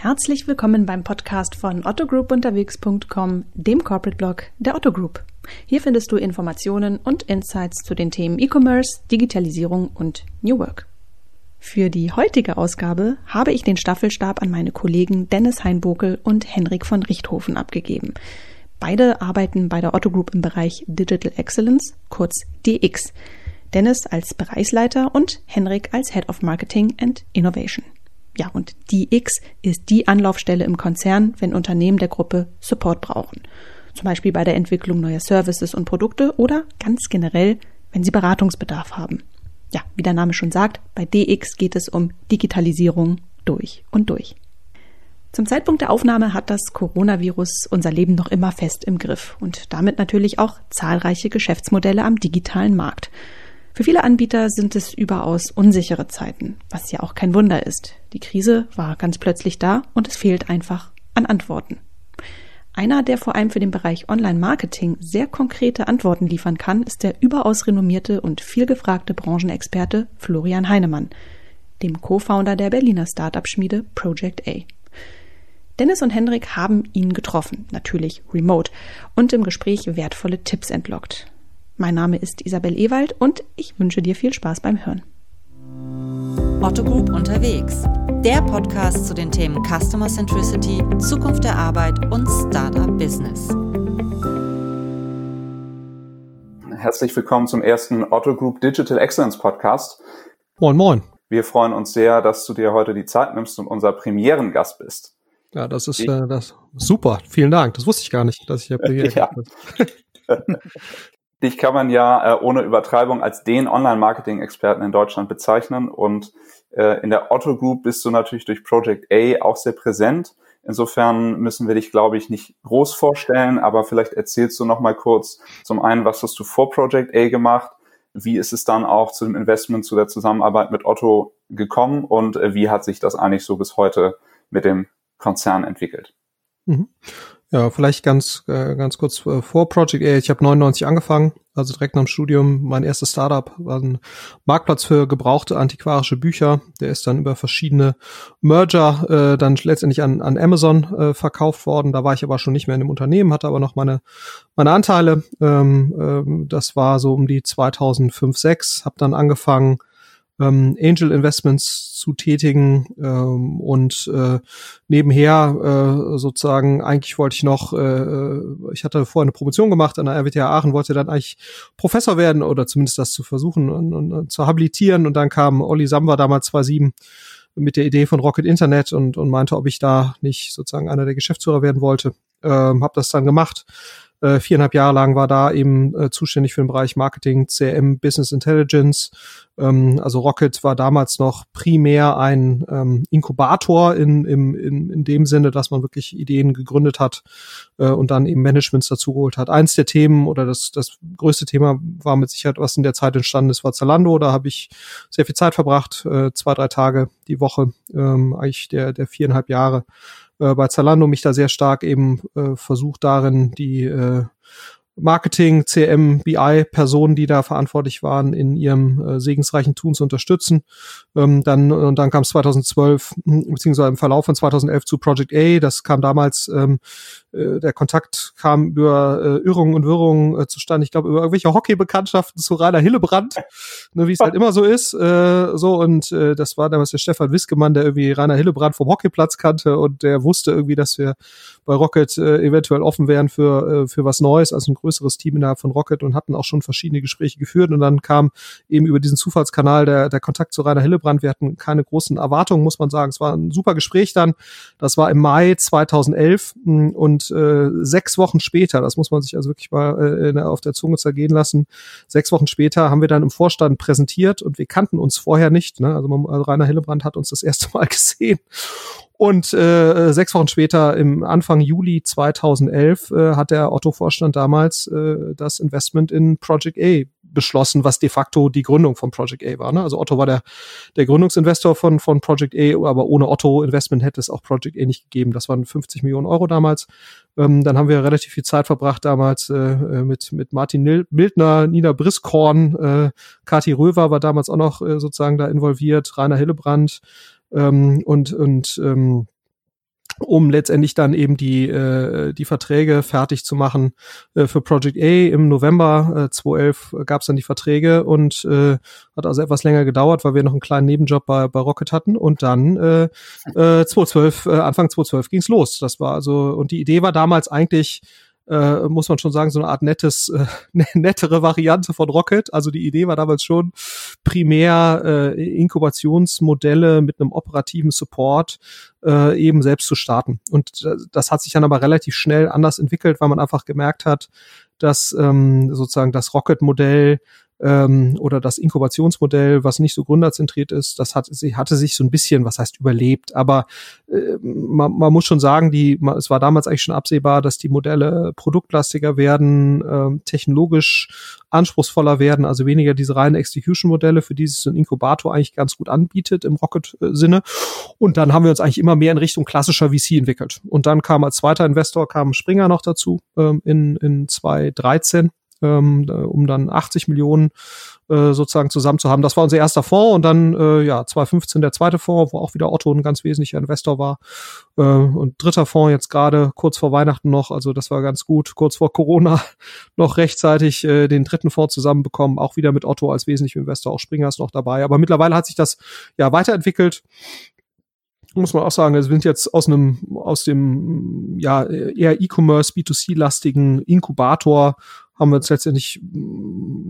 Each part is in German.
Herzlich willkommen beim Podcast von ottogroupunterwegs.com, dem Corporate Blog der Otto Group. Hier findest du Informationen und Insights zu den Themen E-Commerce, Digitalisierung und New Work. Für die heutige Ausgabe habe ich den Staffelstab an meine Kollegen Dennis Heinbokel und Henrik von Richthofen abgegeben. Beide arbeiten bei der Otto Group im Bereich Digital Excellence, kurz DX. Dennis als Bereichsleiter und Henrik als Head of Marketing and Innovation. Ja, und die X ist die Anlaufstelle im Konzern, wenn Unternehmen der Gruppe Support brauchen. Zum Beispiel bei der Entwicklung neuer Services und Produkte oder ganz generell, wenn sie Beratungsbedarf haben. Ja, wie der Name schon sagt, bei DX geht es um Digitalisierung durch und durch. Zum Zeitpunkt der Aufnahme hat das Coronavirus unser Leben noch immer fest im Griff und damit natürlich auch zahlreiche Geschäftsmodelle am digitalen Markt. Für viele Anbieter sind es überaus unsichere Zeiten, was ja auch kein Wunder ist. Die Krise war ganz plötzlich da und es fehlt einfach an Antworten. Einer, der vor allem für den Bereich Online-Marketing sehr konkrete Antworten liefern kann, ist der überaus renommierte und vielgefragte Branchenexperte Florian Heinemann, dem Co-Founder der Berliner Startup-Schmiede Project A. Dennis und Hendrik haben ihn getroffen, natürlich remote, und im Gespräch wertvolle Tipps entlockt. Mein Name ist Isabel Ewald und ich wünsche dir viel Spaß beim Hören. Otto Group unterwegs. Der Podcast zu den Themen Customer Centricity, Zukunft der Arbeit und Startup Business. Herzlich willkommen zum ersten Otto Group Digital Excellence Podcast. Moin, moin. Wir freuen uns sehr, dass du dir heute die Zeit nimmst und unser Premierengast bist. Ja, das ist äh, das super. Vielen Dank. Das wusste ich gar nicht, dass ich ja Premiere ja. Dich kann man ja äh, ohne Übertreibung als den Online-Marketing-Experten in Deutschland bezeichnen und äh, in der Otto Group bist du natürlich durch Project A auch sehr präsent. Insofern müssen wir dich, glaube ich, nicht groß vorstellen, aber vielleicht erzählst du noch mal kurz zum einen, was hast du vor Project A gemacht? Wie ist es dann auch zu dem Investment, zu der Zusammenarbeit mit Otto gekommen und äh, wie hat sich das eigentlich so bis heute mit dem Konzern entwickelt? Mhm. Ja, vielleicht ganz äh, ganz kurz äh, vor Project A. Ich habe 99 angefangen, also direkt nach dem Studium. Mein erstes Startup war ein Marktplatz für gebrauchte antiquarische Bücher. Der ist dann über verschiedene Merger äh, dann letztendlich an, an Amazon äh, verkauft worden. Da war ich aber schon nicht mehr in dem Unternehmen, hatte aber noch meine meine Anteile. Ähm, ähm, das war so um die 2005 6. Habe dann angefangen ähm, Angel Investments zu tätigen ähm, und äh, nebenher äh, sozusagen eigentlich wollte ich noch, äh, äh ich hatte vorher eine Promotion gemacht an der RWTH Aachen, wollte dann eigentlich Professor werden oder zumindest das zu versuchen und, und, und zu habilitieren und dann kam Olli Samba damals 2007 mit der Idee von Rocket Internet und, und meinte, ob ich da nicht sozusagen einer der Geschäftsführer werden wollte. Ähm, habe das dann gemacht äh, viereinhalb Jahre lang war da eben äh, zuständig für den Bereich Marketing, CRM, Business Intelligence. Ähm, also Rocket war damals noch primär ein ähm, Inkubator in, im, in, in dem Sinne, dass man wirklich Ideen gegründet hat äh, und dann eben Managements dazugeholt hat. Eins der Themen oder das, das größte Thema war mit Sicherheit, was in der Zeit entstanden ist, war Zalando. Da habe ich sehr viel Zeit verbracht, äh, zwei, drei Tage die Woche, ähm, eigentlich der, der viereinhalb Jahre äh, bei Zalando mich da sehr stark eben äh, versucht darin, die äh, Marketing, CM, BI-Personen, die da verantwortlich waren, in ihrem äh, segensreichen Tun zu unterstützen. Ähm, dann, und dann kam es 2012, beziehungsweise im Verlauf von 2011 zu Project A. Das kam damals, ähm, äh, der Kontakt kam über äh, Irrungen und Wirrungen äh, zustande. Ich glaube, über irgendwelche Hockey-Bekanntschaften zu Rainer Hillebrand, ne, wie es halt immer so ist. Äh, so, und äh, das war damals der Stefan Wiskemann, der irgendwie Rainer Hillebrand vom Hockeyplatz kannte und der wusste irgendwie, dass wir bei Rocket äh, eventuell offen wären für, äh, für was Neues, also ein größeres Team innerhalb von Rocket und hatten auch schon verschiedene Gespräche geführt. Und dann kam eben über diesen Zufallskanal der, der Kontakt zu Rainer Hillebrand. Wir hatten keine großen Erwartungen, muss man sagen. Es war ein super Gespräch dann. Das war im Mai 2011 hm, und äh, sechs Wochen später, das muss man sich also wirklich mal äh, auf der Zunge zergehen lassen, sechs Wochen später haben wir dann im Vorstand präsentiert und wir kannten uns vorher nicht. Ne? Also, man, also Rainer Hillebrand hat uns das erste Mal gesehen und äh, sechs Wochen später, im Anfang Juli 2011, äh, hat der Otto-Vorstand damals äh, das Investment in Project A beschlossen, was de facto die Gründung von Project A war. Ne? Also Otto war der, der Gründungsinvestor von, von Project A, aber ohne Otto-Investment hätte es auch Project A nicht gegeben. Das waren 50 Millionen Euro damals. Ähm, dann haben wir relativ viel Zeit verbracht damals äh, äh mit, mit Martin Mildner, Nina Briskorn, äh, Kati Röver war damals auch noch äh, sozusagen da involviert, Rainer Hillebrand, ähm, und und ähm, um letztendlich dann eben die, äh, die Verträge fertig zu machen äh, für Project A. Im November äh, 2011 gab es dann die Verträge und äh, hat also etwas länger gedauert, weil wir noch einen kleinen Nebenjob bei, bei Rocket hatten und dann äh, äh, 2012, äh, Anfang 2012 ging's los. Das war also, und die Idee war damals eigentlich, äh, muss man schon sagen, so eine Art nettes, äh, ne, nettere Variante von Rocket. Also die Idee war damals schon primär äh, Inkubationsmodelle mit einem operativen Support äh, eben selbst zu starten. Und das hat sich dann aber relativ schnell anders entwickelt, weil man einfach gemerkt hat, dass ähm, sozusagen das Rocket-Modell ähm, oder das Inkubationsmodell, was nicht so gründerzentriert ist, das hat, sie hatte sich so ein bisschen, was heißt überlebt, aber äh, man, man muss schon sagen, die, man, es war damals eigentlich schon absehbar, dass die Modelle produktlastiger werden, äh, technologisch anspruchsvoller werden, also weniger diese reinen Execution-Modelle, für die sich so ein Inkubator eigentlich ganz gut anbietet im Rocket-Sinne. Und dann haben wir uns eigentlich immer mehr in Richtung klassischer VC entwickelt. Und dann kam als zweiter Investor kam Springer noch dazu ähm, in, in 2013 ähm, um dann 80 Millionen äh, sozusagen zusammen zu haben. Das war unser erster Fonds und dann äh, ja 2015 der zweite Fonds, wo auch wieder Otto ein ganz wesentlicher Investor war. Äh, und dritter Fonds jetzt gerade kurz vor Weihnachten noch, also das war ganz gut, kurz vor Corona noch rechtzeitig äh, den dritten Fonds zusammenbekommen, auch wieder mit Otto als wesentlicher Investor, auch Springer ist noch dabei, aber mittlerweile hat sich das ja weiterentwickelt. Muss man auch sagen, wir sind jetzt aus einem, aus dem, ja, eher E-Commerce, B2C-lastigen Inkubator haben wir uns letztendlich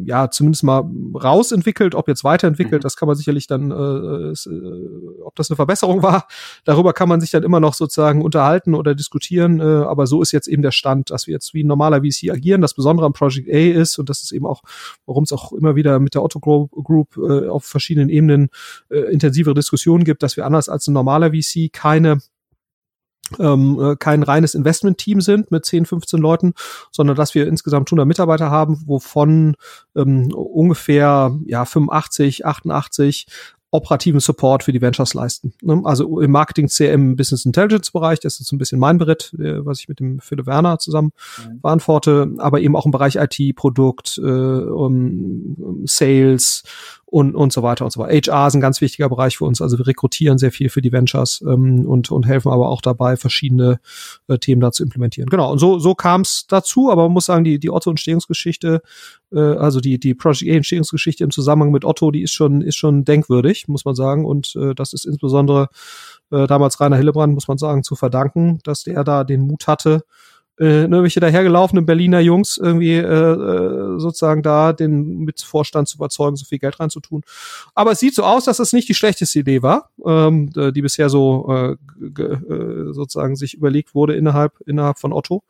ja zumindest mal rausentwickelt, ob jetzt weiterentwickelt, mhm. das kann man sicherlich dann, äh, äh, ob das eine Verbesserung war, darüber kann man sich dann immer noch sozusagen unterhalten oder diskutieren, äh, aber so ist jetzt eben der Stand, dass wir jetzt wie ein normaler VC agieren. Das Besondere am Project A ist, und das ist eben auch, warum es auch immer wieder mit der Otto Group äh, auf verschiedenen Ebenen äh, intensivere Diskussionen gibt, dass wir anders als ein normaler VC keine ähm, äh, kein reines Investment-Team sind mit 10, 15 Leuten, sondern dass wir insgesamt 100 Mitarbeiter haben, wovon ähm, ungefähr ja 85, 88 operativen Support für die Ventures leisten. Ne? Also im Marketing, CM, Business Intelligence Bereich, das ist so ein bisschen mein Beritt, äh, was ich mit dem Philipp Werner zusammen mhm. beantworte, aber eben auch im Bereich IT, Produkt, äh, um, Sales, und, und so weiter und so weiter. HR ist ein ganz wichtiger Bereich für uns. Also wir rekrutieren sehr viel für die Ventures ähm, und, und helfen aber auch dabei, verschiedene äh, Themen da zu implementieren. Genau, und so, so kam es dazu, aber man muss sagen, die, die Otto-Entstehungsgeschichte, äh, also die, die Project A-Entstehungsgeschichte im Zusammenhang mit Otto, die ist schon, ist schon denkwürdig, muss man sagen. Und äh, das ist insbesondere äh, damals Rainer Hillebrand, muss man sagen, zu verdanken, dass der da den Mut hatte, äh, irgendwelche dahergelaufenen Berliner Jungs irgendwie äh, äh, sozusagen da den Mitvorstand zu überzeugen, so viel Geld reinzutun. Aber es sieht so aus, dass das nicht die schlechteste Idee war, ähm, die bisher so äh, äh, sozusagen sich überlegt wurde innerhalb innerhalb von Otto.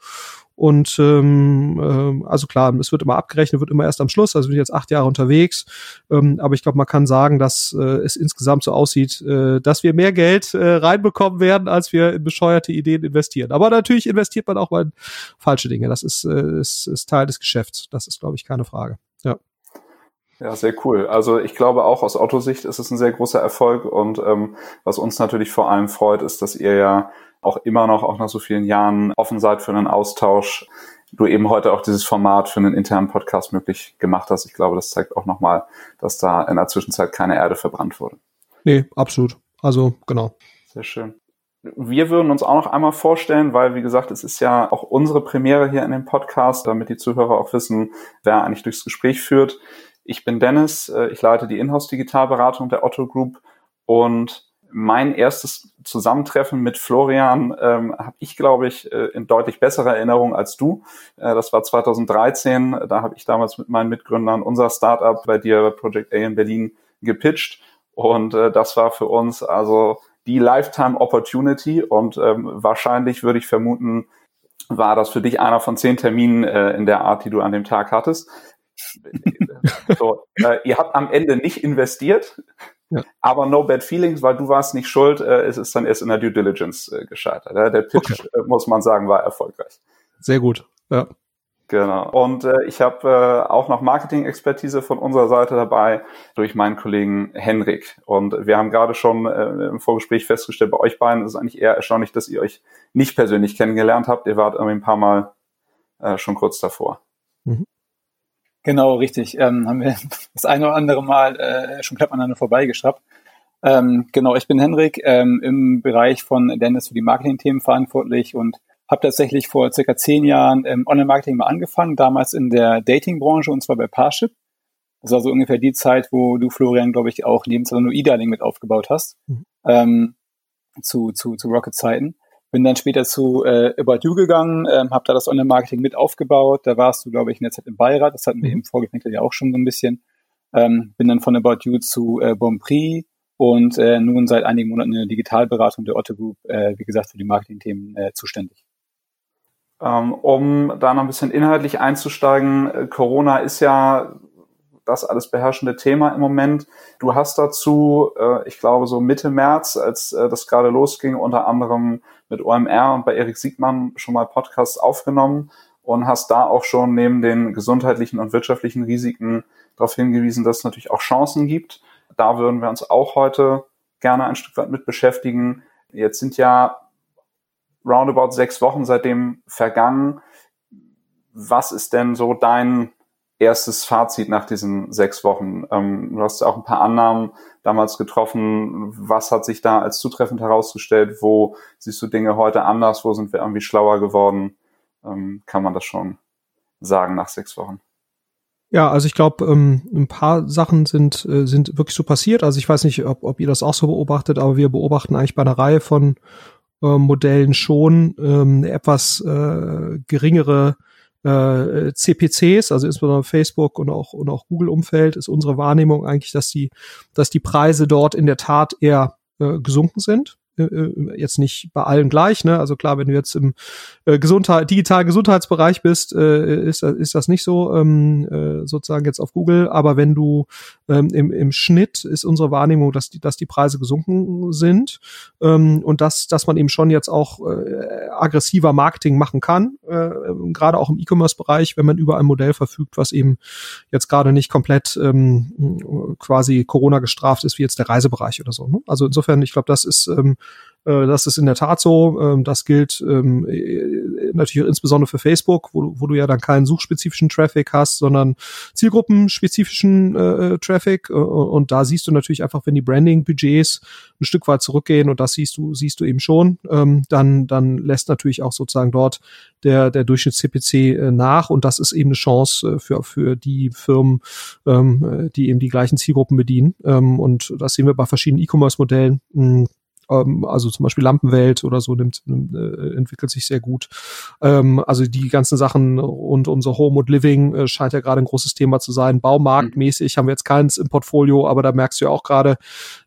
Und ähm, äh, also klar, es wird immer abgerechnet, wird immer erst am Schluss. Also bin ich jetzt acht Jahre unterwegs. Ähm, aber ich glaube, man kann sagen, dass äh, es insgesamt so aussieht, äh, dass wir mehr Geld äh, reinbekommen werden, als wir in bescheuerte Ideen investieren. Aber natürlich investiert man auch mal in falsche Dinge. Das ist, äh, ist, ist Teil des Geschäfts. Das ist, glaube ich, keine Frage. Ja. Ja, sehr cool. Also ich glaube auch aus Autosicht ist es ein sehr großer Erfolg und ähm, was uns natürlich vor allem freut, ist, dass ihr ja auch immer noch, auch nach so vielen Jahren, offen seid für einen Austausch. Du eben heute auch dieses Format für einen internen Podcast möglich gemacht hast. Ich glaube, das zeigt auch nochmal, dass da in der Zwischenzeit keine Erde verbrannt wurde. Nee, absolut. Also, genau. Sehr schön. Wir würden uns auch noch einmal vorstellen, weil, wie gesagt, es ist ja auch unsere Premiere hier in dem Podcast, damit die Zuhörer auch wissen, wer eigentlich durchs Gespräch führt. Ich bin Dennis, äh, ich leite die Inhouse-Digitalberatung der Otto Group und mein erstes Zusammentreffen mit Florian ähm, habe ich, glaube ich, äh, in deutlich besserer Erinnerung als du. Äh, das war 2013. Da habe ich damals mit meinen Mitgründern unser Startup bei dir, Project A in Berlin, gepitcht. Und äh, das war für uns also die Lifetime Opportunity. Und ähm, wahrscheinlich würde ich vermuten, war das für dich einer von zehn Terminen äh, in der Art, die du an dem Tag hattest. so, äh, ihr habt am Ende nicht investiert. Ja. Aber no bad feelings, weil du warst nicht schuld, äh, es ist dann erst in der Due Diligence äh, gescheitert. Ja? Der Pitch, okay. äh, muss man sagen, war erfolgreich. Sehr gut, ja. Genau. Und äh, ich habe äh, auch noch Marketing-Expertise von unserer Seite dabei durch meinen Kollegen Henrik. Und wir haben gerade schon äh, im Vorgespräch festgestellt, bei euch beiden ist es eigentlich eher erstaunlich, dass ihr euch nicht persönlich kennengelernt habt. Ihr wart irgendwie ein paar Mal äh, schon kurz davor. Mhm. Genau, richtig. Ähm, haben wir das eine oder andere Mal äh, schon knapp aneinander vorbeigeschraubt. Ähm, genau, ich bin Henrik, ähm, im Bereich von Dennis für die Marketing-Themen verantwortlich und habe tatsächlich vor circa zehn Jahren ähm, Online-Marketing mal angefangen, damals in der Dating-Branche und zwar bei Parship. Das war so ungefähr die Zeit, wo du, Florian, glaube ich, auch neben Zalando E-Darling mit aufgebaut hast, mhm. ähm, zu, zu, zu Rocket-Zeiten. Bin dann später zu äh, About You gegangen, ähm, habe da das Online-Marketing mit aufgebaut. Da warst du, glaube ich, in der Zeit im Beirat. Das hatten wir mhm. im Vorgefenktel ja auch schon so ein bisschen. Ähm, bin dann von About You zu äh, Bonprix und äh, nun seit einigen Monaten in der Digitalberatung der Otto Group, äh, wie gesagt, für die Marketing-Themen äh, zuständig. Ähm, um da noch ein bisschen inhaltlich einzusteigen, äh, Corona ist ja das alles beherrschende Thema im Moment. Du hast dazu, äh, ich glaube, so Mitte März, als äh, das gerade losging, unter anderem mit OMR und bei Erik Siegmann schon mal Podcasts aufgenommen und hast da auch schon neben den gesundheitlichen und wirtschaftlichen Risiken darauf hingewiesen, dass es natürlich auch Chancen gibt. Da würden wir uns auch heute gerne ein Stück weit mit beschäftigen. Jetzt sind ja roundabout sechs Wochen seitdem vergangen. Was ist denn so dein erstes Fazit nach diesen sechs Wochen? Ähm, du hast auch ein paar Annahmen damals getroffen. Was hat sich da als zutreffend herausgestellt? Wo siehst du Dinge heute anders? Wo sind wir irgendwie schlauer geworden? Ähm, kann man das schon sagen nach sechs Wochen? Ja, also ich glaube, ähm, ein paar Sachen sind, äh, sind wirklich so passiert. Also ich weiß nicht, ob, ob ihr das auch so beobachtet, aber wir beobachten eigentlich bei einer Reihe von äh, Modellen schon ähm, etwas äh, geringere äh, CPCs, also insbesondere Facebook und auch, und auch Google-Umfeld, ist unsere Wahrnehmung eigentlich, dass die, dass die Preise dort in der Tat eher äh, gesunken sind. Äh, äh, jetzt nicht bei allen gleich, ne? Also klar, wenn du jetzt im äh, Gesundheit, digitalen Gesundheitsbereich bist, äh, ist, ist das nicht so ähm, äh, sozusagen jetzt auf Google. Aber wenn du ähm, im, im Schnitt ist unsere Wahrnehmung, dass die, dass die Preise gesunken sind ähm, und dass, dass man eben schon jetzt auch äh, aggressiver Marketing machen kann, äh, gerade auch im E-Commerce-Bereich, wenn man über ein Modell verfügt, was eben jetzt gerade nicht komplett ähm, quasi Corona gestraft ist, wie jetzt der Reisebereich oder so. Ne? Also insofern, ich glaube, das ist ähm, äh, das ist in der Tat so. Ähm, das gilt ähm, äh, natürlich insbesondere für Facebook, wo, du ja dann keinen suchspezifischen Traffic hast, sondern zielgruppenspezifischen äh, Traffic. Äh, und da siehst du natürlich einfach, wenn die Branding-Budgets ein Stück weit zurückgehen, und das siehst du, siehst du eben schon, ähm, dann, dann lässt natürlich auch sozusagen dort der, der Durchschnitts-CPC nach. Und das ist eben eine Chance für, für die Firmen, ähm, die eben die gleichen Zielgruppen bedienen. Ähm, und das sehen wir bei verschiedenen E-Commerce-Modellen. Hm, ähm, also zum Beispiel Lampenwelt oder so nimmt, nimmt äh, entwickelt sich sehr gut. Ähm, also die ganzen Sachen rund um so Home und Living äh, scheint ja gerade ein großes Thema zu sein. Baumarktmäßig haben wir jetzt keins im Portfolio, aber da merkst du ja auch gerade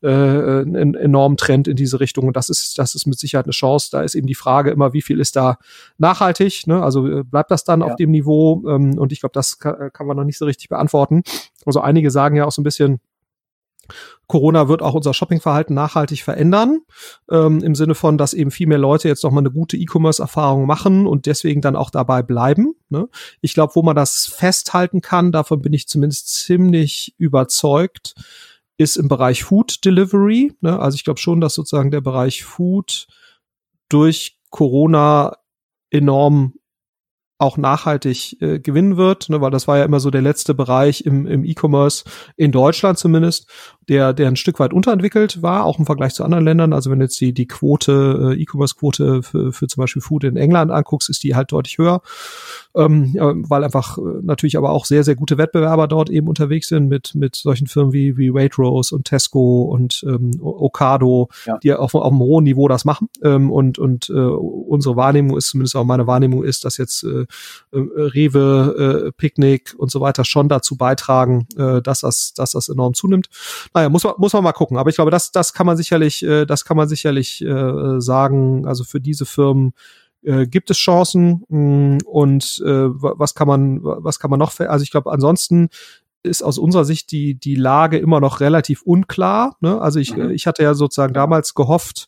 äh, einen enormen Trend in diese Richtung. Und das ist, das ist mit Sicherheit eine Chance. Da ist eben die Frage immer, wie viel ist da nachhaltig? Ne? Also äh, bleibt das dann ja. auf dem Niveau? Ähm, und ich glaube, das kann, kann man noch nicht so richtig beantworten. Also einige sagen ja auch so ein bisschen, Corona wird auch unser Shoppingverhalten nachhaltig verändern, ähm, im Sinne von, dass eben viel mehr Leute jetzt noch mal eine gute E-Commerce-Erfahrung machen und deswegen dann auch dabei bleiben. Ne? Ich glaube, wo man das festhalten kann, davon bin ich zumindest ziemlich überzeugt, ist im Bereich Food Delivery. Ne? Also ich glaube schon, dass sozusagen der Bereich Food durch Corona enorm auch nachhaltig äh, gewinnen wird, ne, weil das war ja immer so der letzte Bereich im, im E-Commerce in Deutschland zumindest, der, der ein Stück weit unterentwickelt war, auch im Vergleich zu anderen Ländern. Also wenn jetzt die, die Quote, äh, E-Commerce-Quote für, für zum Beispiel Food in England anguckst, ist die halt deutlich höher, ähm, weil einfach äh, natürlich aber auch sehr, sehr gute Wettbewerber dort eben unterwegs sind mit, mit solchen Firmen wie, wie Waitrose und Tesco und ähm, Ocado, ja. die auf, auf einem hohen Niveau das machen. Ähm, und und äh, unsere Wahrnehmung ist, zumindest auch meine Wahrnehmung ist, dass jetzt äh, äh, Rewe, äh, Picknick und so weiter schon dazu beitragen, äh, dass das, dass das enorm zunimmt. Naja, muss man, muss man mal gucken. Aber ich glaube, das, das kann man sicherlich, äh, das kann man sicherlich äh, sagen. Also für diese Firmen äh, gibt es Chancen mh, mm, und äh, was kann man, was kann man noch? Also ich glaube, ansonsten ist aus unserer Sicht die, die Lage immer noch relativ unklar. Ne? Also ich, mhm. ich hatte ja sozusagen damals gehofft,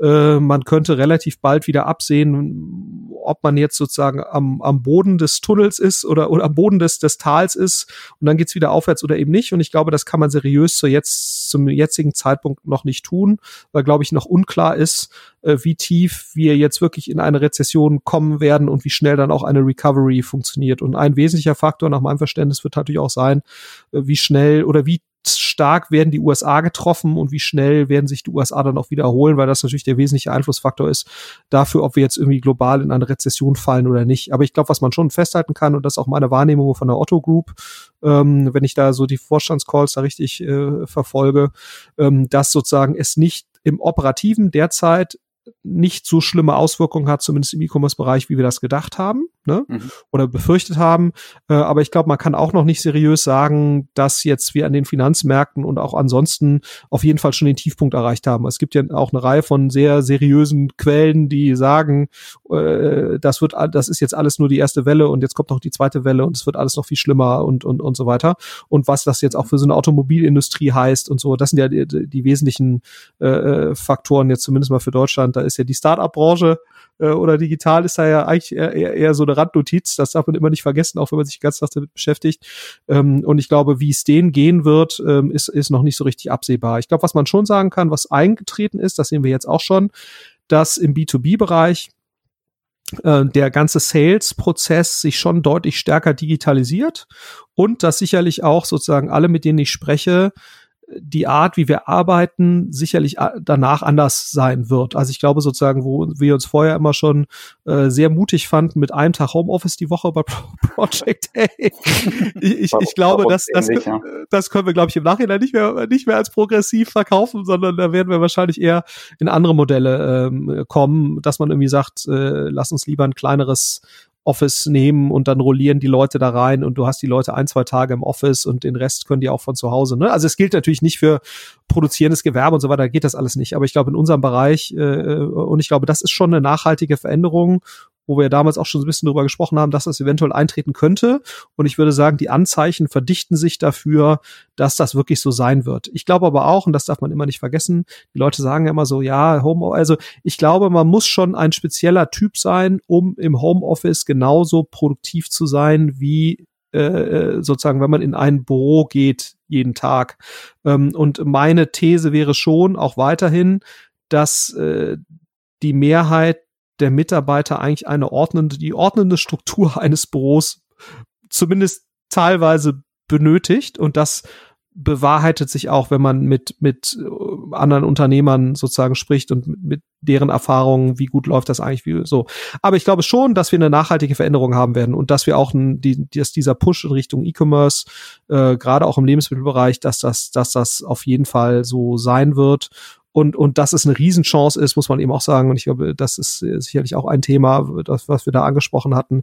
äh, man könnte relativ bald wieder absehen, ob man jetzt sozusagen am, am Boden des Tunnels ist oder, oder am Boden des, des Tals ist und dann geht's wieder aufwärts oder eben nicht. Und ich glaube, das kann man seriös zu jetzt, zum jetzigen Zeitpunkt noch nicht tun, weil, glaube ich, noch unklar ist, äh, wie tief wir jetzt wirklich in eine Rezession kommen werden und wie schnell dann auch eine Recovery funktioniert. Und ein wesentlicher Faktor nach meinem Verständnis wird natürlich auch sein, äh, wie schnell oder wie stark werden die USA getroffen und wie schnell werden sich die USA dann auch wiederholen, weil das natürlich der wesentliche Einflussfaktor ist dafür, ob wir jetzt irgendwie global in eine Rezession fallen oder nicht. Aber ich glaube, was man schon festhalten kann, und das ist auch meine Wahrnehmung von der Otto Group, ähm, wenn ich da so die Vorstandscalls da richtig äh, verfolge, ähm, dass sozusagen es nicht im Operativen derzeit nicht so schlimme Auswirkungen hat, zumindest im E-Commerce-Bereich, wie wir das gedacht haben ne? Mhm. oder befürchtet haben. Äh, aber ich glaube, man kann auch noch nicht seriös sagen, dass jetzt wir an den Finanzmärkten und auch ansonsten auf jeden Fall schon den Tiefpunkt erreicht haben. Es gibt ja auch eine Reihe von sehr seriösen Quellen, die sagen, äh, das wird, das ist jetzt alles nur die erste Welle und jetzt kommt noch die zweite Welle und es wird alles noch viel schlimmer und und und so weiter. Und was das jetzt auch für so eine Automobilindustrie heißt und so, das sind ja die, die wesentlichen äh, Faktoren jetzt zumindest mal für Deutschland. Da ist ja die Start-up-Branche äh, oder digital ist da ja eigentlich eher, eher, eher so eine Randnotiz. Das darf man immer nicht vergessen, auch wenn man sich ganz Tag damit beschäftigt. Ähm, und ich glaube, wie es denen gehen wird, ähm, ist, ist noch nicht so richtig absehbar. Ich glaube, was man schon sagen kann, was eingetreten ist, das sehen wir jetzt auch schon, dass im B2B-Bereich äh, der ganze Sales-Prozess sich schon deutlich stärker digitalisiert und dass sicherlich auch sozusagen alle, mit denen ich spreche, die Art, wie wir arbeiten, sicherlich äh, danach anders sein wird. Also ich glaube sozusagen, wo wir uns vorher immer schon äh, sehr mutig fanden mit einem Tag Homeoffice die Woche bei Project A. ich, ich, ich glaube, das, das, das können wir, glaube ich, im Nachhinein nicht mehr, nicht mehr als progressiv verkaufen, sondern da werden wir wahrscheinlich eher in andere Modelle ähm, kommen, dass man irgendwie sagt, äh, lass uns lieber ein kleineres Office nehmen und dann rollieren die Leute da rein und du hast die Leute ein, zwei Tage im Office und den Rest können die auch von zu Hause. Ne? Also es gilt natürlich nicht für produzierendes Gewerbe und so weiter, geht das alles nicht. Aber ich glaube, in unserem Bereich, äh, und ich glaube, das ist schon eine nachhaltige Veränderung wo wir damals auch schon so ein bisschen drüber gesprochen haben, dass das eventuell eintreten könnte. Und ich würde sagen, die Anzeichen verdichten sich dafür, dass das wirklich so sein wird. Ich glaube aber auch, und das darf man immer nicht vergessen, die Leute sagen ja immer so, ja, Home, also ich glaube, man muss schon ein spezieller Typ sein, um im Homeoffice genauso produktiv zu sein wie äh, sozusagen, wenn man in ein Büro geht jeden Tag. Ähm, und meine These wäre schon auch weiterhin, dass äh, die Mehrheit der Mitarbeiter eigentlich eine ordnende, die ordnende Struktur eines Büros zumindest teilweise benötigt und das bewahrheitet sich auch, wenn man mit, mit äh, anderen Unternehmern sozusagen spricht und mit, deren Erfahrungen, wie gut läuft das eigentlich, wie so. Aber ich glaube schon, dass wir eine nachhaltige Veränderung haben werden und dass wir auch ein, die, dass dieser Push in Richtung E-Commerce, äh, gerade auch im Lebensmittelbereich, dass das, dass das auf jeden Fall so sein wird und, und dass es eine Riesenchance ist, muss man eben auch sagen. Und ich glaube, das ist sicherlich auch ein Thema, das, was wir da angesprochen hatten.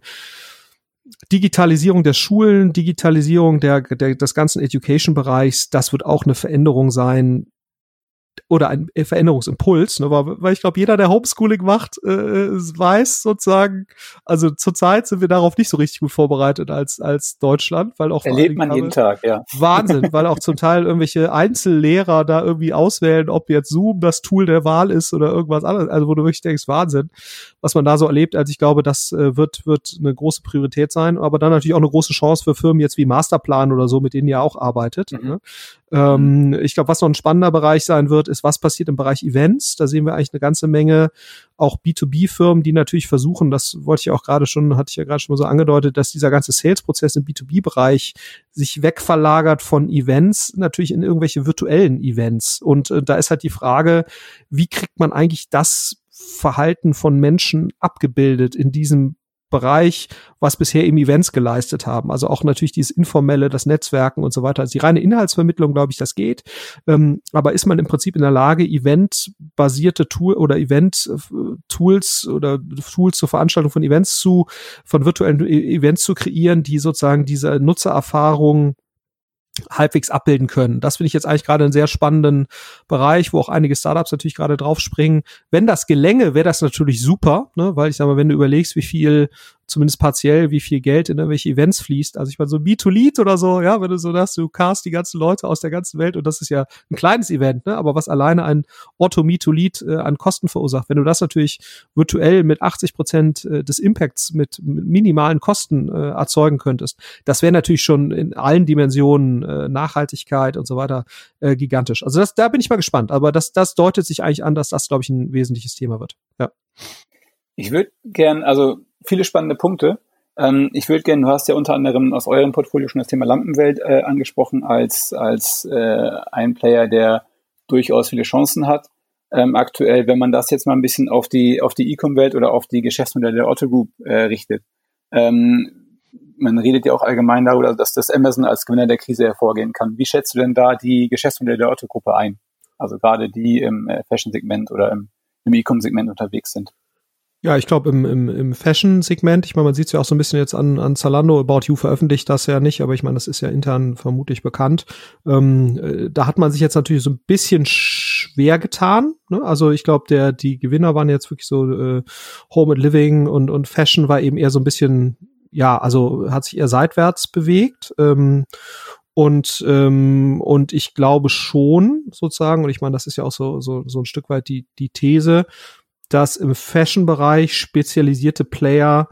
Digitalisierung der Schulen, Digitalisierung der, der, des ganzen Education-Bereichs, das wird auch eine Veränderung sein, oder ein Veränderungsimpuls, ne, weil, weil ich glaube, jeder, der Homeschooling macht, äh, weiß sozusagen, also zurzeit sind wir darauf nicht so richtig gut vorbereitet als, als Deutschland, weil auch erlebt man jeden Tag, ja. Wahnsinn, weil auch zum Teil irgendwelche Einzellehrer da irgendwie auswählen, ob jetzt Zoom das Tool der Wahl ist oder irgendwas anderes, also wo du wirklich denkst, Wahnsinn, was man da so erlebt, also ich glaube, das äh, wird, wird eine große Priorität sein, aber dann natürlich auch eine große Chance für Firmen jetzt wie Masterplan oder so, mit denen ihr auch arbeitet, mhm. ne? Ähm, ich glaube, was noch ein spannender Bereich sein wird, ist, was passiert im Bereich Events. Da sehen wir eigentlich eine ganze Menge auch B2B-Firmen, die natürlich versuchen, das wollte ich auch gerade schon, hatte ich ja gerade schon mal so angedeutet, dass dieser ganze Sales-Prozess im B2B-Bereich sich wegverlagert von Events natürlich in irgendwelche virtuellen Events. Und äh, da ist halt die Frage, wie kriegt man eigentlich das Verhalten von Menschen abgebildet in diesem Bereich, was bisher eben Events geleistet haben. Also auch natürlich dieses informelle, das Netzwerken und so weiter. Also die reine Inhaltsvermittlung, glaube ich, das geht. Ähm, aber ist man im Prinzip in der Lage, Event-basierte Tool oder Event-Tools oder Tools zur Veranstaltung von Events zu, von virtuellen e-, Events zu kreieren, die sozusagen diese Nutzererfahrung halbwegs abbilden können. Das finde ich jetzt eigentlich gerade einen sehr spannenden Bereich, wo auch einige Startups natürlich gerade draufspringen. Wenn das gelänge, wäre das natürlich super, ne? weil ich sage mal, wenn du überlegst, wie viel zumindest partiell, wie viel Geld in irgendwelche Events fließt. Also ich meine, so B2Lead oder so, ja, wenn du so das, du cast die ganzen Leute aus der ganzen Welt und das ist ja ein kleines Event, ne, aber was alleine ein Otto Me-to-Lead äh, an Kosten verursacht. Wenn du das natürlich virtuell mit 80 Prozent äh, des Impacts mit, mit minimalen Kosten äh, erzeugen könntest, das wäre natürlich schon in allen Dimensionen äh, Nachhaltigkeit und so weiter äh, gigantisch. Also das, da bin ich mal gespannt, aber das, das deutet sich eigentlich an, dass das, glaube ich, ein wesentliches Thema wird. Ja. Ich würde gern, also viele spannende Punkte. Ähm, ich würde gerne, du hast ja unter anderem aus eurem Portfolio schon das Thema Lampenwelt äh, angesprochen als, als äh, ein Player, der durchaus viele Chancen hat. Ähm, aktuell, wenn man das jetzt mal ein bisschen auf die auf die E-Com-Welt oder auf die Geschäftsmodelle der Otto Group äh, richtet. Ähm, man redet ja auch allgemein darüber, dass das Amazon als Gewinner der Krise hervorgehen kann. Wie schätzt du denn da die Geschäftsmodelle der Otto-Gruppe ein? Also gerade die im äh, Fashion-Segment oder im, im E-Com-Segment unterwegs sind. Ja, ich glaube im, im, im Fashion-Segment, ich meine, man sieht es ja auch so ein bisschen jetzt an, an Zalando, About You veröffentlicht das ja nicht, aber ich meine, das ist ja intern vermutlich bekannt. Ähm, äh, da hat man sich jetzt natürlich so ein bisschen schwer getan. Ne? Also ich glaube, der die Gewinner waren jetzt wirklich so äh, Home and Living und, und Fashion war eben eher so ein bisschen, ja, also hat sich eher seitwärts bewegt. Ähm, und, ähm, und ich glaube schon, sozusagen, und ich meine, das ist ja auch so, so, so ein Stück weit die, die These, dass im Fashion-Bereich spezialisierte Player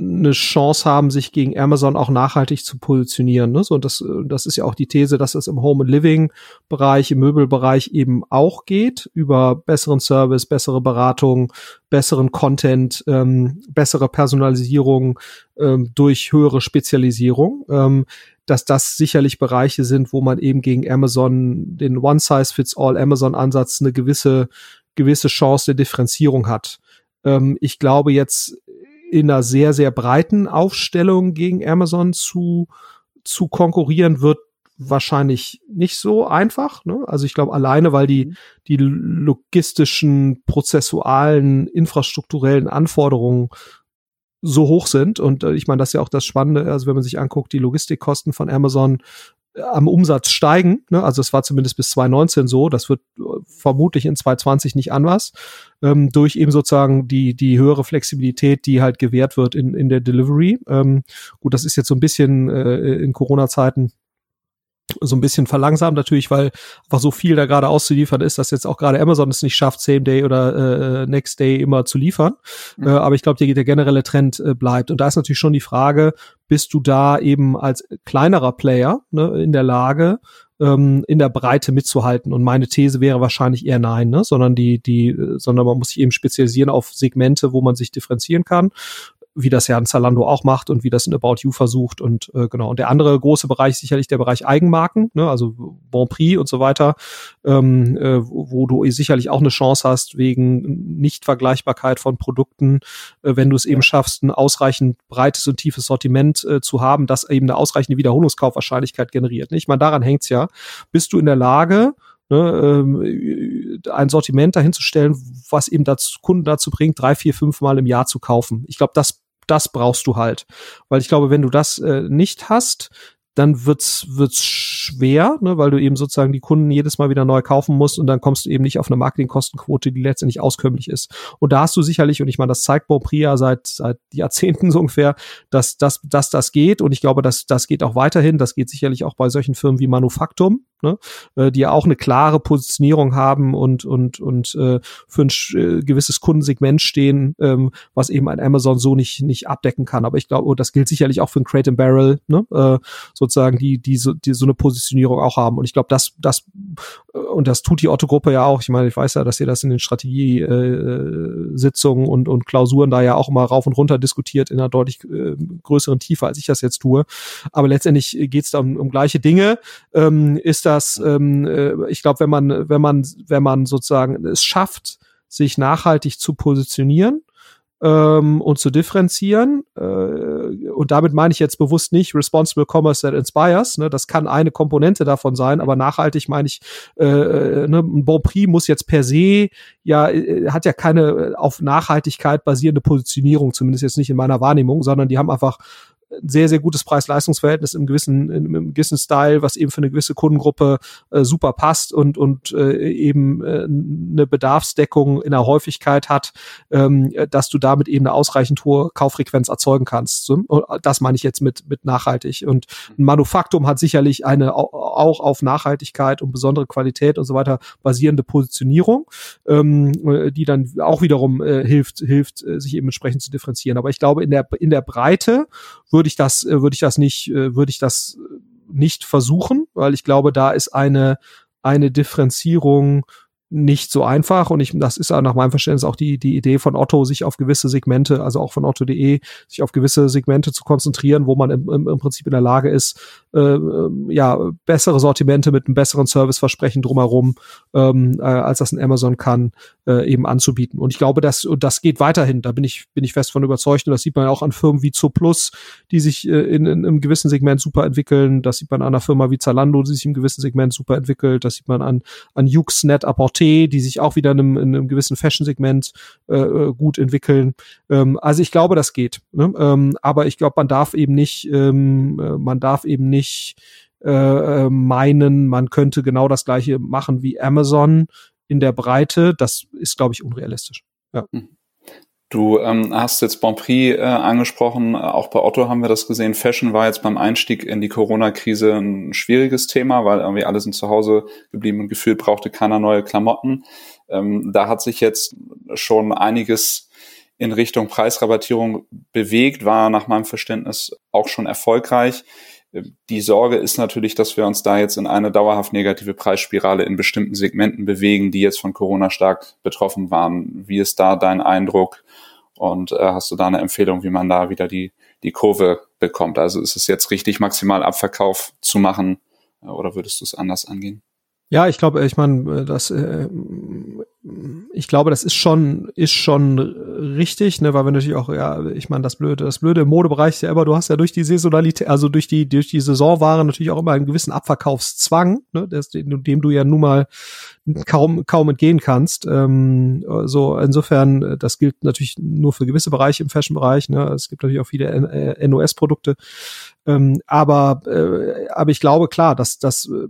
eine Chance haben, sich gegen Amazon auch nachhaltig zu positionieren. Ne? So, und das, das ist ja auch die These, dass es im Home and Living Bereich, im Möbelbereich eben auch geht, über besseren Service, bessere Beratung, besseren Content, ähm, bessere Personalisierung ähm, durch höhere Spezialisierung. Ähm, dass das sicherlich Bereiche sind, wo man eben gegen Amazon den One-Size-Fits-All Amazon-Ansatz eine gewisse gewisse Chance der Differenzierung hat. Ähm, ich glaube jetzt in einer sehr, sehr breiten Aufstellung gegen Amazon zu, zu konkurrieren wird wahrscheinlich nicht so einfach. Ne? Also ich glaube alleine, weil die, die logistischen, prozessualen, infrastrukturellen Anforderungen so hoch sind. Und äh, ich meine, das ist ja auch das Spannende, also wenn man sich anguckt, die Logistikkosten von Amazon am Umsatz steigen. Ne? Also es war zumindest bis 2019 so. Das wird äh, vermutlich in 2020 nicht anders. Ähm, durch eben sozusagen die, die höhere Flexibilität, die halt gewährt wird in, in der Delivery. Ähm, gut, das ist jetzt so ein bisschen äh, in Corona-Zeiten so ein bisschen verlangsamt natürlich, weil einfach so viel da gerade auszuliefern ist, dass jetzt auch gerade Amazon es nicht schafft, Same Day oder äh, Next Day immer zu liefern. Mhm. Äh, aber ich glaube, der, der generelle Trend äh, bleibt. Und da ist natürlich schon die Frage, bist du da eben als kleinerer Player ne, in der Lage, ähm, in der Breite mitzuhalten? Und meine These wäre wahrscheinlich eher nein, ne? sondern die, die, sondern man muss sich eben spezialisieren auf Segmente, wo man sich differenzieren kann wie das ja ein Zalando auch macht und wie das ein About You versucht und äh, genau. Und der andere große Bereich ist sicherlich der Bereich Eigenmarken, ne, also Bon Prix und so weiter, ähm, äh, wo du sicherlich auch eine Chance hast wegen Nichtvergleichbarkeit von Produkten, äh, wenn du es eben schaffst, ein ausreichend breites und tiefes Sortiment äh, zu haben, das eben eine ausreichende Wiederholungskaufwahrscheinlichkeit generiert. Nicht? Ich meine, daran hängt's ja. Bist du in der Lage, ne, ähm, ein Sortiment dahinzustellen, was eben dazu, Kunden dazu bringt, drei, vier, fünf Mal im Jahr zu kaufen. Ich glaube, das das brauchst du halt. Weil ich glaube, wenn du das äh, nicht hast, dann wird's wird's schwer, ne, weil du eben sozusagen die Kunden jedes Mal wieder neu kaufen musst und dann kommst du eben nicht auf eine Marketingkostenquote, die letztendlich auskömmlich ist. Und da hast du sicherlich, und ich meine, das zeigt ja seit, seit Jahrzehnten so ungefähr, dass, dass, dass das geht und ich glaube, dass das geht auch weiterhin. Das geht sicherlich auch bei solchen Firmen wie Manufaktum, ne, äh, die ja auch eine klare Positionierung haben und, und, und äh, für ein äh, gewisses Kundensegment stehen, ähm, was eben ein Amazon so nicht, nicht abdecken kann. Aber ich glaube, das gilt sicherlich auch für ein Crate and Barrel, ne, äh, sozusagen, die, die, so, die so eine Positionierung auch haben. Und ich glaube, das, das, äh, und das tut die Otto-Gruppe ja auch. Ich meine, ich weiß ja, dass ihr das in den Strategiesitzungen äh, und, und Klausuren da ja auch immer rauf und runter diskutiert in einer deutlich äh, größeren Tiefe, als ich das jetzt tue. Aber letztendlich geht es da um, um gleiche Dinge. Ähm, ist das, ähm, äh, ich glaube, wenn man, wenn man, wenn man sozusagen es schafft, sich nachhaltig zu positionieren, ähm, und zu differenzieren. Äh, und damit meine ich jetzt bewusst nicht Responsible Commerce that inspires. Ne? Das kann eine Komponente davon sein, aber nachhaltig meine ich, äh, äh ne? ein Bon Prix muss jetzt per se ja, äh, hat ja keine auf Nachhaltigkeit basierende Positionierung, zumindest jetzt nicht in meiner Wahrnehmung, sondern die haben einfach sehr, sehr gutes Preis-Leistungs-Verhältnis im gewissen, in, im gewissen Style, was eben für eine gewisse Kundengruppe äh, super passt und, und äh, eben äh, eine Bedarfsdeckung in der Häufigkeit hat, ähm, dass du damit eben eine ausreichend hohe Kauffrequenz erzeugen kannst. So, das meine ich jetzt mit, mit nachhaltig. Und ein Manufaktum hat sicherlich eine auch auf Nachhaltigkeit und besondere Qualität und so weiter basierende Positionierung, ähm, die dann auch wiederum äh, hilft, hilft, äh, sich eben entsprechend zu differenzieren. Aber ich glaube, in der, in der Breite würde ich das, äh, würde ich das nicht, äh, würde ich das nicht versuchen, weil ich glaube, da ist eine, eine Differenzierung nicht so einfach und ich, das ist nach meinem Verständnis auch die, die Idee von Otto, sich auf gewisse Segmente, also auch von Otto.de, sich auf gewisse Segmente zu konzentrieren, wo man im, im, Prinzip in der Lage ist, äh, ja, bessere Sortimente mit einem besseren Serviceversprechen drumherum, ähm, äh, als das ein Amazon kann, äh, eben anzubieten. Und ich glaube, das, und das geht weiterhin, da bin ich, bin ich fest von überzeugt. Und das sieht man auch an Firmen wie Zooplus, die sich äh, in, in einem gewissen Segment super entwickeln, das sieht man an einer Firma wie Zalando, die sich im gewissen Segment super entwickelt, das sieht man an, an Yuxnet, Apporté, die sich auch wieder in einem, in einem gewissen Fashion-Segment äh, äh, gut entwickeln. Ähm, also ich glaube, das geht. Ne? Ähm, aber ich glaube, man darf eben nicht, ähm, äh, man darf eben nicht äh, äh, meinen, man könnte genau das gleiche machen wie Amazon in der Breite. Das ist, glaube ich, unrealistisch. Ja. Mhm. Du ähm, hast jetzt Bonprix äh, angesprochen, auch bei Otto haben wir das gesehen. Fashion war jetzt beim Einstieg in die Corona-Krise ein schwieriges Thema, weil irgendwie alle sind zu Hause geblieben und gefühlt brauchte keiner neue Klamotten. Ähm, da hat sich jetzt schon einiges in Richtung Preisrabattierung bewegt, war nach meinem Verständnis auch schon erfolgreich. Die Sorge ist natürlich, dass wir uns da jetzt in eine dauerhaft negative Preisspirale in bestimmten Segmenten bewegen, die jetzt von Corona stark betroffen waren. Wie ist da dein Eindruck? Und äh, hast du da eine Empfehlung, wie man da wieder die, die Kurve bekommt? Also ist es jetzt richtig, maximal Abverkauf zu machen äh, oder würdest du es anders angehen? Ja, ich glaube, ich meine, das, äh, ich glaube, das ist schon, ist schon richtig, ne, weil wir natürlich auch, ja, ich meine, das Blöde, das Blöde im Modebereich ist ja immer, du hast ja durch die Saisonalität, also durch die, durch die Saisonware natürlich auch immer einen gewissen Abverkaufszwang, ne, das, dem, dem du ja nun mal kaum, kaum entgehen kannst. Ähm, so, insofern, das gilt natürlich nur für gewisse Bereiche im Fashion-Bereich, ne, es gibt natürlich auch viele NOS-Produkte, ähm, aber, äh, aber ich glaube, klar, dass das äh,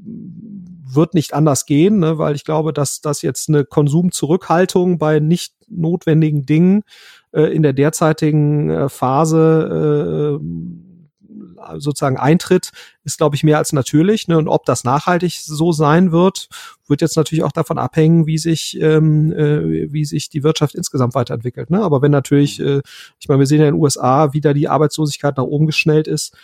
wird nicht anders gehen, ne, weil ich glaube, dass das jetzt eine Konsumzurückhaltung bei nicht notwendigen Dingen äh, in der derzeitigen äh, Phase äh, sozusagen eintritt, ist, glaube ich, mehr als natürlich. Ne? Und ob das nachhaltig so sein wird, wird jetzt natürlich auch davon abhängen, wie sich, ähm, äh, wie sich die Wirtschaft insgesamt weiterentwickelt. Ne? Aber wenn natürlich, äh, ich meine, wir sehen ja in den USA, wie da die Arbeitslosigkeit nach oben geschnellt ist,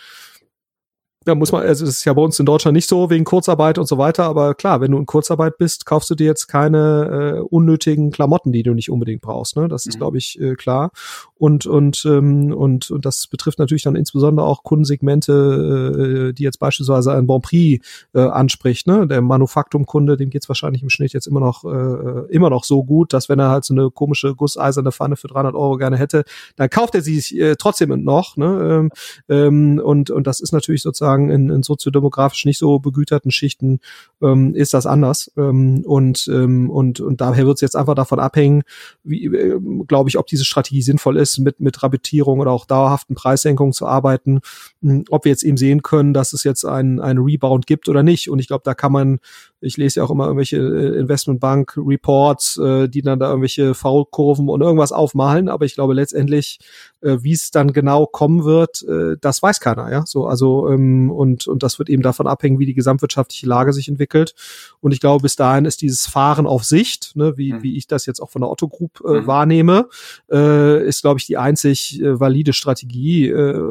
da muss man, also das ist ja bei uns in Deutschland nicht so wegen Kurzarbeit und so weiter, aber klar, wenn du in Kurzarbeit bist, kaufst du dir jetzt keine äh, unnötigen Klamotten, die du nicht unbedingt brauchst. Ne? Das ist, mhm. glaube ich, äh, klar. Und und ähm, und und das betrifft natürlich dann insbesondere auch Kundensegmente, äh, die jetzt beispielsweise ein Bon Prix äh, anspricht. Ne? Der Manufaktumkunde, dem geht's wahrscheinlich im Schnitt jetzt immer noch äh, immer noch so gut, dass wenn er halt so eine komische gusseiserne Pfanne für 300 Euro gerne hätte, dann kauft er sie äh, trotzdem noch. Ne? Ähm, ähm, und und das ist natürlich sozusagen sagen, in, in soziodemografisch nicht so begüterten Schichten ähm, ist das anders. Ähm, und, ähm, und, und daher wird es jetzt einfach davon abhängen, wie, äh, glaube ich, ob diese Strategie sinnvoll ist, mit, mit Rabattierung oder auch dauerhaften Preissenkungen zu arbeiten, hm, ob wir jetzt eben sehen können, dass es jetzt einen, einen Rebound gibt oder nicht. Und ich glaube, da kann man, ich lese ja auch immer irgendwelche äh, Investmentbank-Reports, äh, die dann da irgendwelche Faulkurven und irgendwas aufmalen, aber ich glaube letztendlich, äh, wie es dann genau kommen wird, äh, das weiß keiner, ja. So, also ähm, und, und das wird eben davon abhängen, wie die gesamtwirtschaftliche Lage sich entwickelt entwickelt. Und ich glaube, bis dahin ist dieses Fahren auf Sicht, ne, wie, mhm. wie ich das jetzt auch von der Otto Group äh, mhm. wahrnehme, äh, ist, glaube ich, die einzig äh, valide Strategie, äh,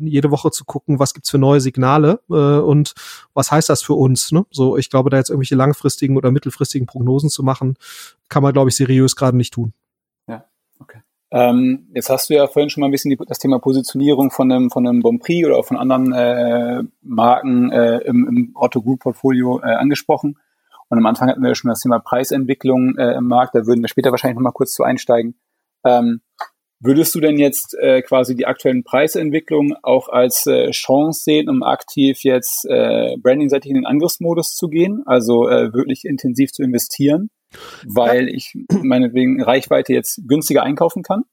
jede Woche zu gucken, was gibt's für neue Signale äh, und was heißt das für uns. Ne? So, ich glaube, da jetzt irgendwelche langfristigen oder mittelfristigen Prognosen zu machen, kann man, glaube ich, seriös gerade nicht tun. Ja, okay. Ähm, jetzt hast du ja vorhin schon mal ein bisschen die, das Thema Positionierung von einem, von einem Bonprix oder auch von anderen äh, Marken äh, im, im Otto Group Portfolio äh, angesprochen. Und am Anfang hatten wir ja schon das Thema Preisentwicklung äh, im Markt. Da würden wir später wahrscheinlich noch mal kurz zu einsteigen. Ähm, würdest du denn jetzt äh, quasi die aktuellen Preisentwicklungen auch als äh, Chance sehen, um aktiv jetzt äh, brandingseitig in den Angriffsmodus zu gehen, also äh, wirklich intensiv zu investieren? weil ja. ich meinetwegen Reichweite jetzt günstiger einkaufen kann?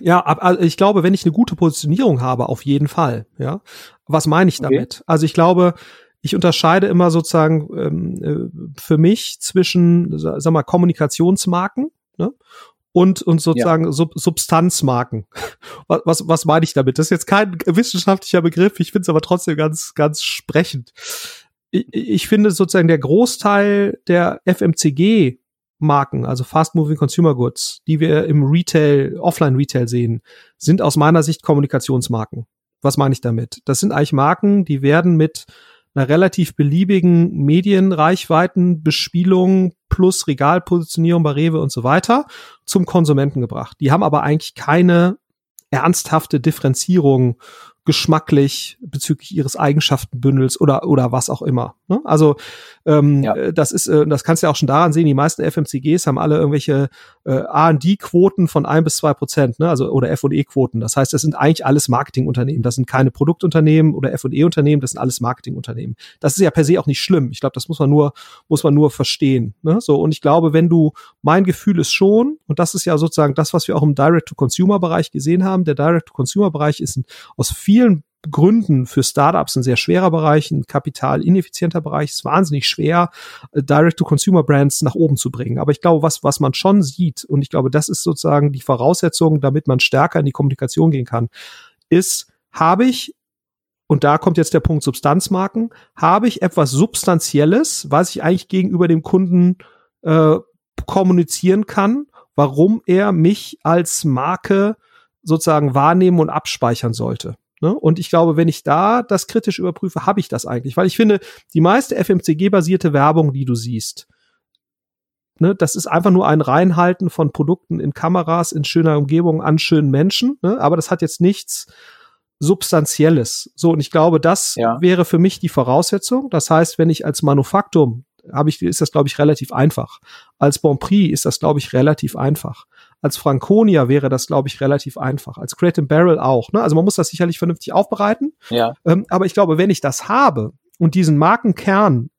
Ja, also ich glaube, wenn ich eine gute Positionierung habe, auf jeden Fall. Ja, was meine ich damit? Okay. Also ich glaube, ich unterscheide immer sozusagen ähm, äh, für mich zwischen, sag mal, Kommunikationsmarken ne? Und und sozusagen ja. Sub Substanzmarken. Was, was was meine ich damit? Das ist jetzt kein wissenschaftlicher Begriff. Ich finde es aber trotzdem ganz ganz sprechend ich finde sozusagen der Großteil der FMCG Marken, also Fast Moving Consumer Goods, die wir im Retail, Offline Retail sehen, sind aus meiner Sicht Kommunikationsmarken. Was meine ich damit? Das sind eigentlich Marken, die werden mit einer relativ beliebigen Medienreichweitenbespielung plus Regalpositionierung bei Rewe und so weiter zum Konsumenten gebracht. Die haben aber eigentlich keine ernsthafte Differenzierung geschmacklich bezüglich ihres Eigenschaftenbündels oder oder was auch immer. Ne? Also ähm, ja. Das ist, äh, das kannst du ja auch schon daran sehen. Die meisten FMCGs haben alle irgendwelche äh, R&D-Quoten von ein bis zwei Prozent, ne? also oder F&E-Quoten. Das heißt, das sind eigentlich alles Marketingunternehmen. Das sind keine Produktunternehmen oder F&E-Unternehmen. Das sind alles Marketingunternehmen. Das ist ja per se auch nicht schlimm. Ich glaube, das muss man nur muss man nur verstehen. Ne? So und ich glaube, wenn du mein Gefühl ist schon und das ist ja sozusagen das, was wir auch im Direct-to-Consumer-Bereich gesehen haben. Der Direct-to-Consumer-Bereich ist aus vielen Gründen für Startups ein sehr schwerer Bereich, ein kapitalineffizienter Bereich. Es ist wahnsinnig schwer, äh, Direct-to-Consumer-Brands nach oben zu bringen. Aber ich glaube, was, was man schon sieht, und ich glaube, das ist sozusagen die Voraussetzung, damit man stärker in die Kommunikation gehen kann, ist, habe ich und da kommt jetzt der Punkt Substanzmarken. Habe ich etwas Substanzielles, was ich eigentlich gegenüber dem Kunden äh, kommunizieren kann, warum er mich als Marke sozusagen wahrnehmen und abspeichern sollte. Ne? Und ich glaube, wenn ich da das kritisch überprüfe, habe ich das eigentlich. Weil ich finde, die meiste FMCG-basierte Werbung, die du siehst, ne, das ist einfach nur ein Reinhalten von Produkten in Kameras, in schöner Umgebung, an schönen Menschen. Ne? Aber das hat jetzt nichts Substanzielles. So, und ich glaube, das ja. wäre für mich die Voraussetzung. Das heißt, wenn ich als Manufaktum habe ich, ist das, glaube ich, relativ einfach. Als Bon Prix ist das, glaube ich, relativ einfach. Als Franconia wäre das, glaube ich, relativ einfach. Als Creative Barrel auch. Ne? Also man muss das sicherlich vernünftig aufbereiten. Ja. Ähm, aber ich glaube, wenn ich das habe und diesen Markenkern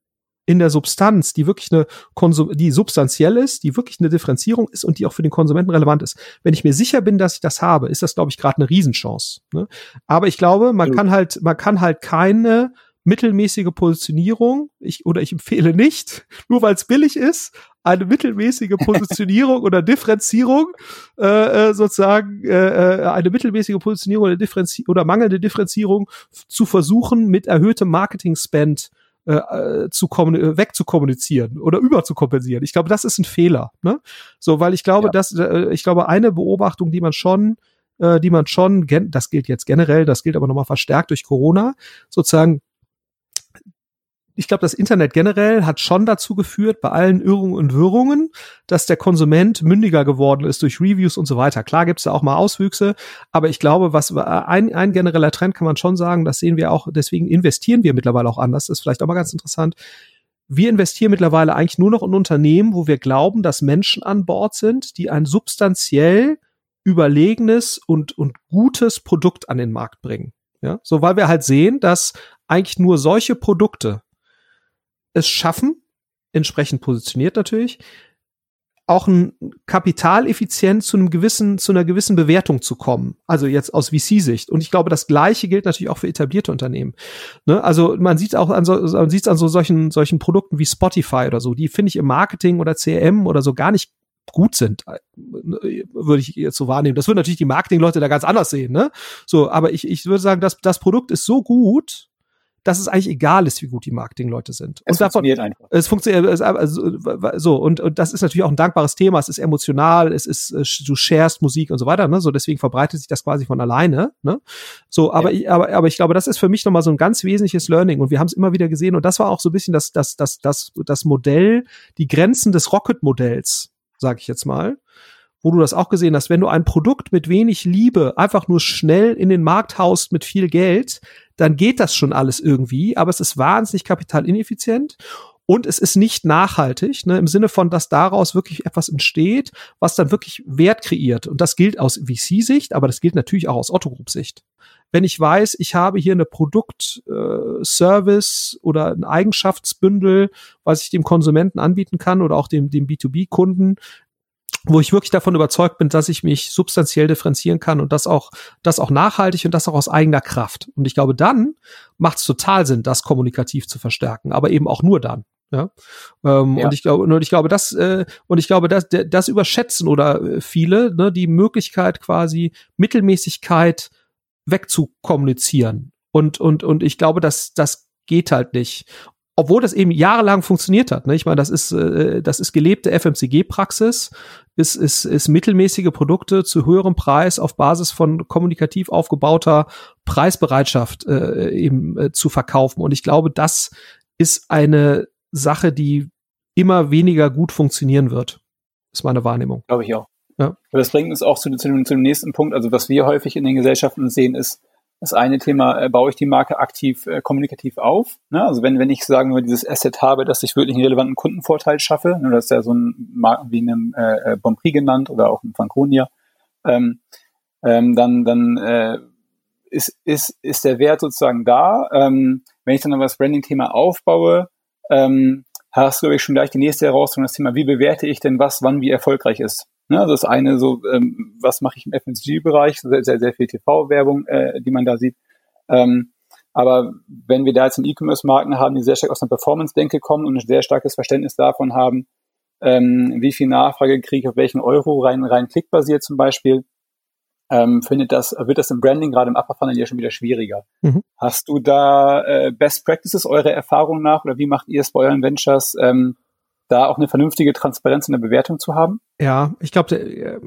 in der Substanz, die wirklich eine Konsum die substanziell ist, die wirklich eine Differenzierung ist und die auch für den Konsumenten relevant ist. Wenn ich mir sicher bin, dass ich das habe, ist das, glaube ich, gerade eine Riesenchance. Ne? Aber ich glaube, man ja. kann halt, man kann halt keine mittelmäßige Positionierung, ich, oder ich empfehle nicht, nur weil es billig ist, eine mittelmäßige Positionierung oder Differenzierung, äh, äh, sozusagen äh, äh, eine mittelmäßige Positionierung oder, Differenzi oder mangelnde Differenzierung zu versuchen, mit erhöhtem Marketing-Spend äh, äh zu wegzukommunizieren oder überzukompensieren. Ich glaube, das ist ein Fehler. Ne? So, weil ich glaube, ja. dass äh, ich glaube, eine Beobachtung, die man schon die man schon, das gilt jetzt generell, das gilt aber nochmal verstärkt durch Corona, sozusagen ich glaube, das Internet generell hat schon dazu geführt, bei allen Irrungen und Wirrungen, dass der Konsument mündiger geworden ist durch Reviews und so weiter. Klar gibt's da auch mal Auswüchse, aber ich glaube, was ein, ein genereller Trend kann man schon sagen, das sehen wir auch, deswegen investieren wir mittlerweile auch anders, das ist vielleicht auch mal ganz interessant. Wir investieren mittlerweile eigentlich nur noch in Unternehmen, wo wir glauben, dass Menschen an Bord sind, die ein substanziell überlegenes und, und gutes Produkt an den Markt bringen. Ja, so weil wir halt sehen, dass eigentlich nur solche Produkte es schaffen, entsprechend positioniert natürlich, auch ein kapitaleffizient zu einem gewissen, zu einer gewissen Bewertung zu kommen. Also jetzt aus VC-Sicht. Und ich glaube, das Gleiche gilt natürlich auch für etablierte Unternehmen. Ne? Also man sieht auch an so, man sieht an so solchen, solchen Produkten wie Spotify oder so. Die finde ich im Marketing oder CRM oder so gar nicht gut sind, würde ich jetzt so wahrnehmen. Das würden natürlich die Marketingleute da ganz anders sehen, ne? So, aber ich, ich würde sagen, dass das Produkt ist so gut, dass es eigentlich egal ist, wie gut die Marketingleute sind. Es und funktioniert davon, einfach. Es funktioniert es, also, so und, und das ist natürlich auch ein dankbares Thema. Es ist emotional, es ist äh, du sharest Musik und so weiter. Ne? So deswegen verbreitet sich das quasi von alleine. Ne? So, aber ja. ich, aber aber ich glaube, das ist für mich nochmal so ein ganz wesentliches Learning und wir haben es immer wieder gesehen und das war auch so ein bisschen das das das das das Modell, die Grenzen des Rocket-Modells, sage ich jetzt mal wo du das auch gesehen hast, wenn du ein Produkt mit wenig Liebe einfach nur schnell in den Markt haust mit viel Geld, dann geht das schon alles irgendwie, aber es ist wahnsinnig kapitalineffizient und es ist nicht nachhaltig, ne, im Sinne von, dass daraus wirklich etwas entsteht, was dann wirklich Wert kreiert. Und das gilt aus VC-Sicht, aber das gilt natürlich auch aus Otto-Group-Sicht. Wenn ich weiß, ich habe hier eine Produkt, äh, Service oder ein Eigenschaftsbündel, was ich dem Konsumenten anbieten kann oder auch dem, dem B2B-Kunden, wo ich wirklich davon überzeugt bin, dass ich mich substanziell differenzieren kann und das auch, das auch nachhaltig und das auch aus eigener Kraft. Und ich glaube, dann macht es total Sinn, das kommunikativ zu verstärken, aber eben auch nur dann. Ja? Ähm, ja. Und ich glaube, und ich glaube, das äh, und ich glaube, das, das überschätzen oder äh, viele ne, die Möglichkeit quasi Mittelmäßigkeit wegzukommunizieren. Und und und ich glaube, dass das geht halt nicht. Obwohl das eben jahrelang funktioniert hat. Ne? Ich meine, das ist, äh, das ist gelebte FMCG-Praxis, ist, ist, ist mittelmäßige Produkte zu höherem Preis auf Basis von kommunikativ aufgebauter Preisbereitschaft äh, eben äh, zu verkaufen. Und ich glaube, das ist eine Sache, die immer weniger gut funktionieren wird. Ist meine Wahrnehmung. Glaube ich auch. Ja. Aber das bringt uns auch zu, zu, dem, zu dem nächsten Punkt. Also was wir häufig in den Gesellschaften sehen, ist, das eine Thema, äh, baue ich die Marke aktiv äh, kommunikativ auf? Ne? Also wenn, wenn ich sagen wir dieses Asset habe, dass ich wirklich einen relevanten Kundenvorteil schaffe, ne? das ist ja so ein Marken wie einem äh, äh Bonprix genannt oder auch ein Franconia, ähm, ähm, dann, dann äh, ist, ist, ist der Wert sozusagen da. Ähm, wenn ich dann aber das Branding-Thema aufbaue, ähm, hast du, glaube ich, schon gleich die nächste Herausforderung, das Thema, wie bewerte ich denn was, wann, wie erfolgreich ist. Ne, also das eine so, ähm, was mache ich im FMCG-Bereich, sehr, sehr, sehr viel TV-Werbung, äh, die man da sieht. Ähm, aber wenn wir da jetzt einen E-Commerce-Marken haben, die sehr stark aus einer Performance-Denke kommen und ein sehr starkes Verständnis davon haben, ähm, wie viel Nachfrage kriege ich auf welchen Euro rein, rein klickbasiert zum Beispiel, ähm, findet das, wird das im Branding gerade im Upper Funnel ja schon wieder schwieriger. Mhm. Hast du da äh, Best Practices, eure Erfahrung nach, oder wie macht ihr es bei euren Ventures, ähm, da auch eine vernünftige Transparenz in der Bewertung zu haben? Ja, ich glaube,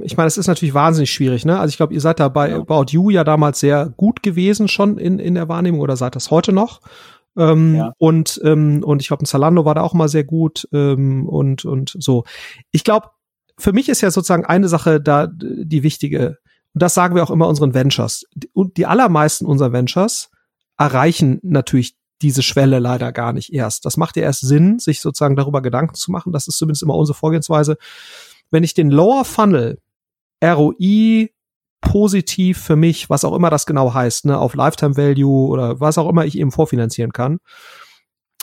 ich meine, es ist natürlich wahnsinnig schwierig, ne? Also ich glaube, ihr seid da bei ja. About You ja damals sehr gut gewesen schon in, in der Wahrnehmung oder seid das heute noch. Ähm, ja. Und ähm, und ich glaube, ein Zalando war da auch mal sehr gut ähm, und und so. Ich glaube, für mich ist ja sozusagen eine Sache da die wichtige. Und das sagen wir auch immer unseren Ventures. Und die allermeisten unserer Ventures erreichen natürlich diese Schwelle leider gar nicht erst. Das macht ja erst Sinn, sich sozusagen darüber Gedanken zu machen. Das ist zumindest immer unsere Vorgehensweise. Wenn ich den Lower Funnel ROI positiv für mich, was auch immer das genau heißt, ne, auf Lifetime Value oder was auch immer ich eben vorfinanzieren kann.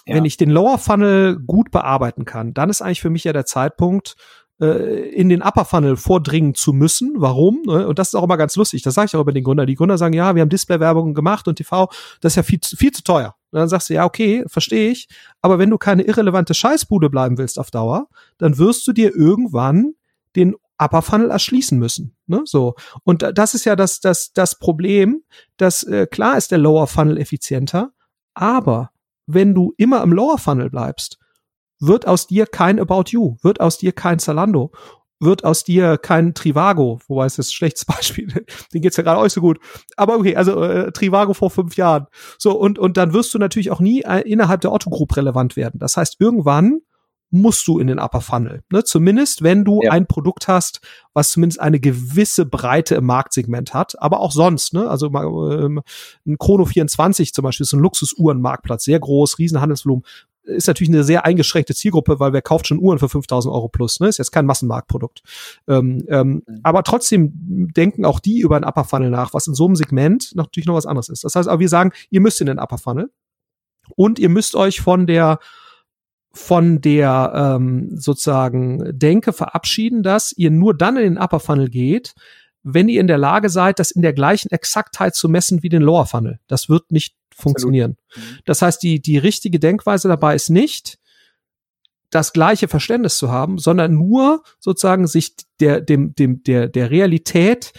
Ja. Wenn ich den Lower Funnel gut bearbeiten kann, dann ist eigentlich für mich ja der Zeitpunkt, äh, in den Upper Funnel vordringen zu müssen. Warum? Ne? Und das ist auch immer ganz lustig. Das sage ich auch über den Gründer. Die Gründer sagen, ja, wir haben Display-Werbung gemacht und TV, das ist ja viel, viel zu teuer. Und dann sagst du, ja, okay, verstehe ich. Aber wenn du keine irrelevante Scheißbude bleiben willst auf Dauer, dann wirst du dir irgendwann den Upper Funnel erschließen müssen. Ne? So. Und das ist ja das, das, das Problem, dass äh, klar ist der Lower Funnel effizienter, aber wenn du immer im Lower Funnel bleibst, wird aus dir kein About You, wird aus dir kein Zalando, wird aus dir kein Trivago, wobei es ist ein schlechtes Beispiel, den geht's ja gerade euch so gut. Aber okay, also äh, Trivago vor fünf Jahren. So, und, und dann wirst du natürlich auch nie äh, innerhalb der Otto Group relevant werden. Das heißt, irgendwann musst du in den Upper Funnel. Ne? Zumindest, wenn du ja. ein Produkt hast, was zumindest eine gewisse Breite im Marktsegment hat, aber auch sonst. Ne? Also ähm, ein Chrono 24 zum Beispiel ist ein Luxusuhrenmarktplatz, sehr groß, Riesenhandelsvolumen ist natürlich eine sehr eingeschränkte Zielgruppe, weil wer kauft schon Uhren für 5000 Euro plus, ne? Ist jetzt kein Massenmarktprodukt. Ähm, ähm, mhm. Aber trotzdem denken auch die über einen Upper Funnel nach, was in so einem Segment natürlich noch was anderes ist. Das heißt, aber wir sagen, ihr müsst in den Upper Funnel und ihr müsst euch von der von der ähm, sozusagen Denke verabschieden, dass ihr nur dann in den Upper Funnel geht, wenn ihr in der Lage seid, das in der gleichen Exaktheit zu messen wie den Lower Funnel. Das wird nicht funktionieren. Mhm. Das heißt, die, die richtige Denkweise dabei ist nicht, das gleiche Verständnis zu haben, sondern nur sozusagen sich der, dem, dem, der, der Realität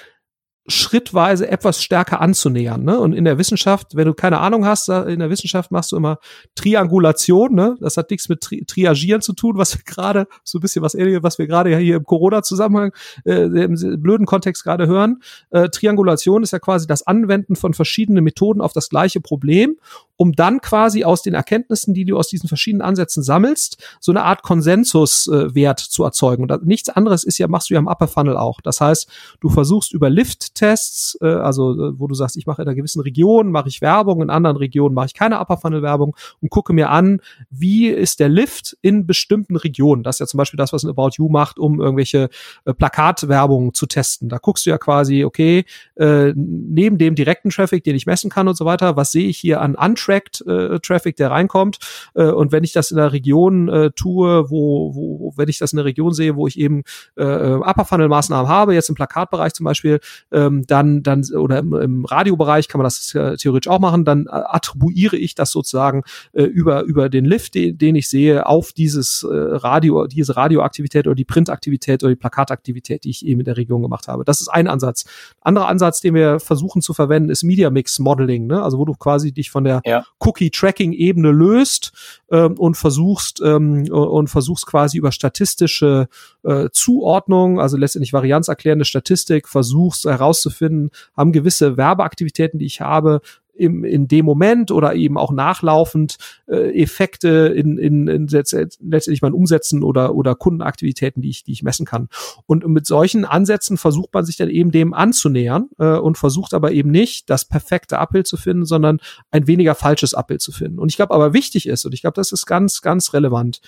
schrittweise etwas stärker anzunähern. Ne? Und in der Wissenschaft, wenn du keine Ahnung hast, in der Wissenschaft machst du immer Triangulation. Ne? Das hat nichts mit Tri Triagieren zu tun, was wir gerade so ein bisschen was ähnliches, was wir gerade hier im Corona-Zusammenhang äh, im blöden Kontext gerade hören. Äh, Triangulation ist ja quasi das Anwenden von verschiedenen Methoden auf das gleiche Problem um dann quasi aus den Erkenntnissen, die du aus diesen verschiedenen Ansätzen sammelst, so eine Art Konsensuswert äh, zu erzeugen. Und nichts anderes ist ja, machst du ja im Upper Funnel auch. Das heißt, du versuchst über Lift-Tests, äh, also äh, wo du sagst, ich mache in einer gewissen Region, mache ich Werbung, in anderen Regionen mache ich keine Upper Funnel Werbung und gucke mir an, wie ist der Lift in bestimmten Regionen. Das ist ja zum Beispiel das, was ein About You macht, um irgendwelche äh, Plakatwerbung zu testen. Da guckst du ja quasi, okay, äh, neben dem direkten Traffic, den ich messen kann und so weiter, was sehe ich hier an Untracked äh, Traffic, der reinkommt. Äh, und wenn ich das in der Region äh, tue, wo, wo, wenn ich das in der Region sehe, wo ich eben äh, Upper Funnel Maßnahmen habe, jetzt im Plakatbereich zum Beispiel, äh, ähm, dann, dann, oder im, im Radiobereich kann man das äh, theoretisch auch machen, dann äh, attribuiere ich das sozusagen äh, über, über den Lift, den, den ich sehe, auf dieses äh, Radio, diese Radioaktivität oder die Printaktivität oder die Plakataktivität, die ich eben in der Region gemacht habe. Das ist ein Ansatz. Anderer Ansatz, den wir versuchen zu verwenden, ist Media Mix Modeling, ne? also wo du quasi dich von der ja. Cookie-Tracking-Ebene löst ähm, und versuchst ähm, und versuchst quasi über statistische äh, Zuordnung, also letztendlich varianzerklärende Statistik, versuchst herauszufinden, haben gewisse Werbeaktivitäten, die ich habe, im, in dem Moment oder eben auch nachlaufend äh, Effekte in, in, in letztendlich mein Umsetzen oder, oder Kundenaktivitäten, die ich, die ich messen kann. Und mit solchen Ansätzen versucht man sich dann eben dem anzunähern äh, und versucht aber eben nicht, das perfekte Abbild zu finden, sondern ein weniger falsches Abbild zu finden. Und ich glaube aber wichtig ist, und ich glaube, das ist ganz, ganz relevant,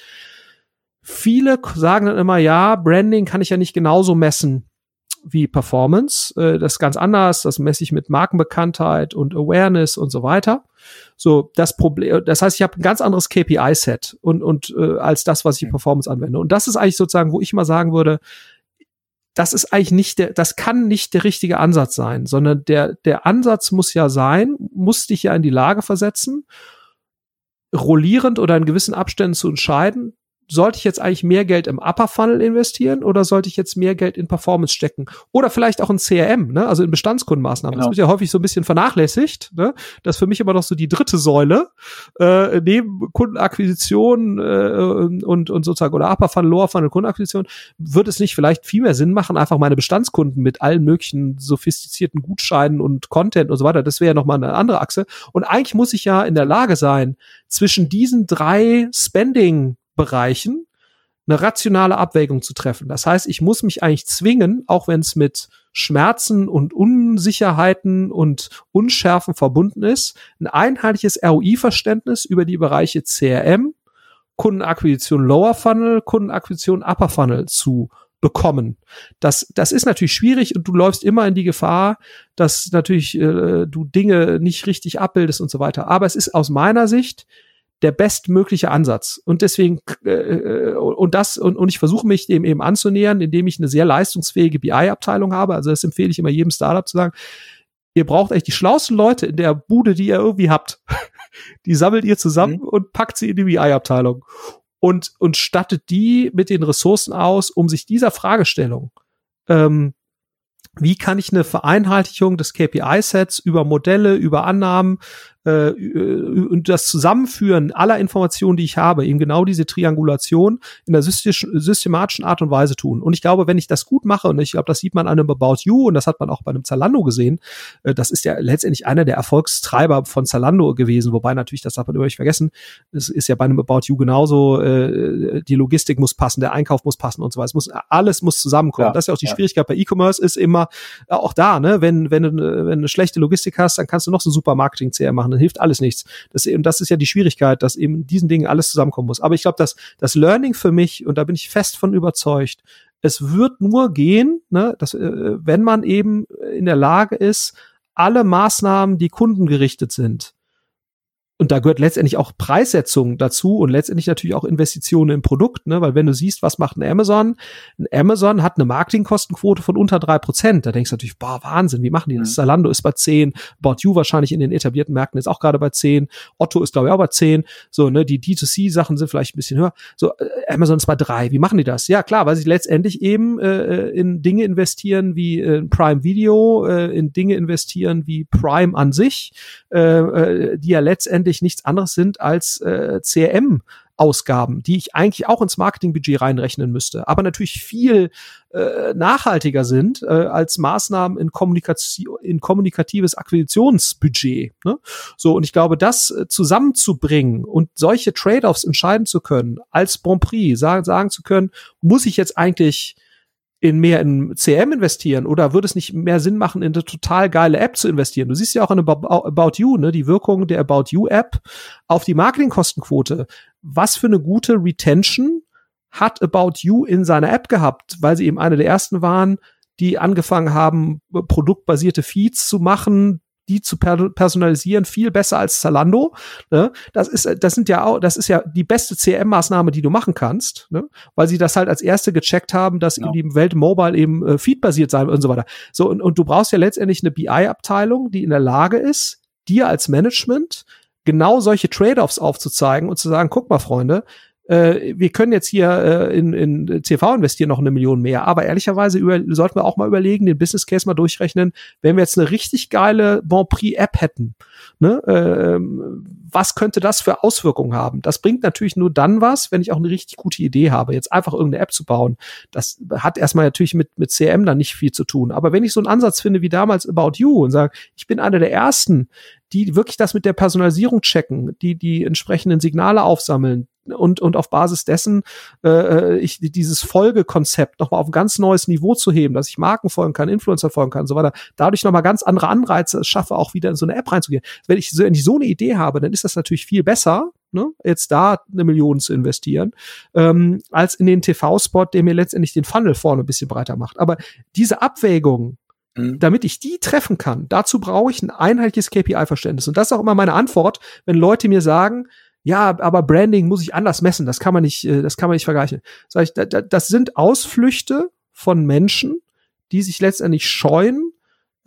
viele sagen dann immer, ja, Branding kann ich ja nicht genauso messen wie Performance. Äh, das ist ganz anders. Das messe ich mit Markenbekanntheit und Awareness und so weiter. So, das Problem, das heißt, ich habe ein ganz anderes KPI-Set und, und äh, als das, was ich in Performance anwende. Und das ist eigentlich sozusagen, wo ich mal sagen würde, das ist eigentlich nicht der, das kann nicht der richtige Ansatz sein, sondern der, der Ansatz muss ja sein, muss dich ja in die Lage versetzen, rollierend oder in gewissen Abständen zu entscheiden, sollte ich jetzt eigentlich mehr Geld im Upper Funnel investieren oder sollte ich jetzt mehr Geld in Performance stecken? Oder vielleicht auch in CRM, ne? also in Bestandskundenmaßnahmen. Genau. Das wird ja häufig so ein bisschen vernachlässigt. Ne? Das ist für mich immer noch so die dritte Säule. Äh, neben Kundenakquisition äh, und, und sozusagen oder Upper Funnel, Lower Funnel Kundenakquisition, wird es nicht vielleicht viel mehr Sinn machen, einfach meine Bestandskunden mit allen möglichen sophistizierten Gutscheinen und Content und so weiter, das wäre ja nochmal eine andere Achse. Und eigentlich muss ich ja in der Lage sein, zwischen diesen drei Spending Bereichen eine rationale Abwägung zu treffen. Das heißt, ich muss mich eigentlich zwingen, auch wenn es mit Schmerzen und Unsicherheiten und Unschärfen verbunden ist, ein einheitliches ROI-Verständnis über die Bereiche CRM, Kundenakquisition Lower Funnel, Kundenakquisition Upper Funnel zu bekommen. Das, das ist natürlich schwierig und du läufst immer in die Gefahr, dass natürlich äh, du Dinge nicht richtig abbildest und so weiter. Aber es ist aus meiner Sicht der bestmögliche Ansatz. Und deswegen, äh, äh, und das, und, und ich versuche mich dem eben anzunähern, indem ich eine sehr leistungsfähige BI-Abteilung habe. Also das empfehle ich immer jedem Startup zu sagen, ihr braucht echt die schlauesten Leute in der Bude, die ihr irgendwie habt. Die sammelt ihr zusammen mhm. und packt sie in die BI-Abteilung. Und, und stattet die mit den Ressourcen aus, um sich dieser Fragestellung ähm, wie kann ich eine Vereinheitlichung des KPI-Sets über Modelle, über Annahmen, äh, und das Zusammenführen aller Informationen, die ich habe, eben genau diese Triangulation in der systematischen Art und Weise tun. Und ich glaube, wenn ich das gut mache, und ich glaube, das sieht man an einem About You und das hat man auch bei einem Zalando gesehen, äh, das ist ja letztendlich einer der Erfolgstreiber von Zalando gewesen, wobei natürlich, das darf man immer nicht vergessen, es ist ja bei einem About You genauso, äh, die Logistik muss passen, der Einkauf muss passen und so weiter. Es muss, alles muss zusammenkommen. Ja, das ist ja auch die ja. Schwierigkeit bei E-Commerce, ist immer auch da, ne, wenn, wenn, wenn du eine schlechte Logistik hast, dann kannst du noch so super Marketing-CR machen hilft alles nichts. Das, und das ist ja die Schwierigkeit, dass eben diesen Dingen alles zusammenkommen muss. Aber ich glaube, dass das Learning für mich, und da bin ich fest von überzeugt, es wird nur gehen, ne, dass, äh, wenn man eben in der Lage ist, alle Maßnahmen, die kundengerichtet sind, und da gehört letztendlich auch Preissetzung dazu und letztendlich natürlich auch Investitionen im Produkt, ne? weil wenn du siehst, was macht ein Amazon, ein Amazon hat eine Marketingkostenquote von unter drei Prozent. Da denkst du natürlich, boah, Wahnsinn, wie machen die das? Mhm. Zalando ist bei zehn, About You wahrscheinlich in den etablierten Märkten ist auch gerade bei zehn, Otto ist glaube ich auch bei zehn, so, ne, die D2C-Sachen sind vielleicht ein bisschen höher. So, äh, Amazon ist bei drei. Wie machen die das? Ja, klar, weil sie letztendlich eben äh, in Dinge investieren wie äh, Prime Video, äh, in Dinge investieren wie Prime an sich, äh, äh die ja letztendlich letztendlich nichts anderes sind als äh, CRM. Ausgaben, die ich eigentlich auch ins Marketingbudget reinrechnen müsste, aber natürlich viel äh, nachhaltiger sind äh, als Maßnahmen in, Kommunikation, in kommunikatives Akquisitionsbudget. Ne? So, und ich glaube, das äh, zusammenzubringen und solche Trade-offs entscheiden zu können, als Bon Prix sagen, sagen zu können, muss ich jetzt eigentlich in mehr in CM investieren oder würde es nicht mehr Sinn machen, in eine total geile App zu investieren? Du siehst ja auch in About You, ne, die Wirkung der About You App auf die Marketingkostenquote. Was für eine gute Retention hat About You in seiner App gehabt, weil sie eben eine der ersten waren, die angefangen haben, produktbasierte Feeds zu machen, die zu per personalisieren viel besser als Zalando. Ne? Das ist, das sind ja auch, das ist ja die beste CRM-Maßnahme, die du machen kannst, ne? weil sie das halt als erste gecheckt haben, dass genau. die Welt Mobile eben äh, feedbasiert sein und so weiter. So und, und du brauchst ja letztendlich eine BI-Abteilung, die in der Lage ist, dir als Management genau solche Trade-offs aufzuzeigen und zu sagen, guck mal, Freunde, äh, wir können jetzt hier äh, in, in CV investieren noch eine Million mehr, aber ehrlicherweise über, sollten wir auch mal überlegen, den Business Case mal durchrechnen, wenn wir jetzt eine richtig geile Bon Prix App hätten, ne, äh, was könnte das für Auswirkungen haben? Das bringt natürlich nur dann was, wenn ich auch eine richtig gute Idee habe, jetzt einfach irgendeine App zu bauen. Das hat erstmal natürlich mit, mit CRM dann nicht viel zu tun. Aber wenn ich so einen Ansatz finde wie damals About You und sage, ich bin einer der ersten, die wirklich das mit der Personalisierung checken, die die entsprechenden Signale aufsammeln, und, und auf Basis dessen äh, äh, ich dieses Folgekonzept nochmal auf ein ganz neues Niveau zu heben, dass ich Marken folgen kann, Influencer folgen kann und so weiter, dadurch nochmal ganz andere Anreize schaffe, auch wieder in so eine App reinzugehen. Wenn ich, wenn ich so eine Idee habe, dann ist das natürlich viel besser, ne, jetzt da eine Million zu investieren, ähm, als in den TV-Spot, der mir letztendlich den Funnel vorne ein bisschen breiter macht. Aber diese Abwägung, mhm. damit ich die treffen kann, dazu brauche ich ein einheitliches KPI-Verständnis. Und das ist auch immer meine Antwort, wenn Leute mir sagen, ja, aber Branding muss ich anders messen, das kann man nicht, äh, das kann man nicht vergleichen. Sag ich, das sind Ausflüchte von Menschen, die sich letztendlich scheuen,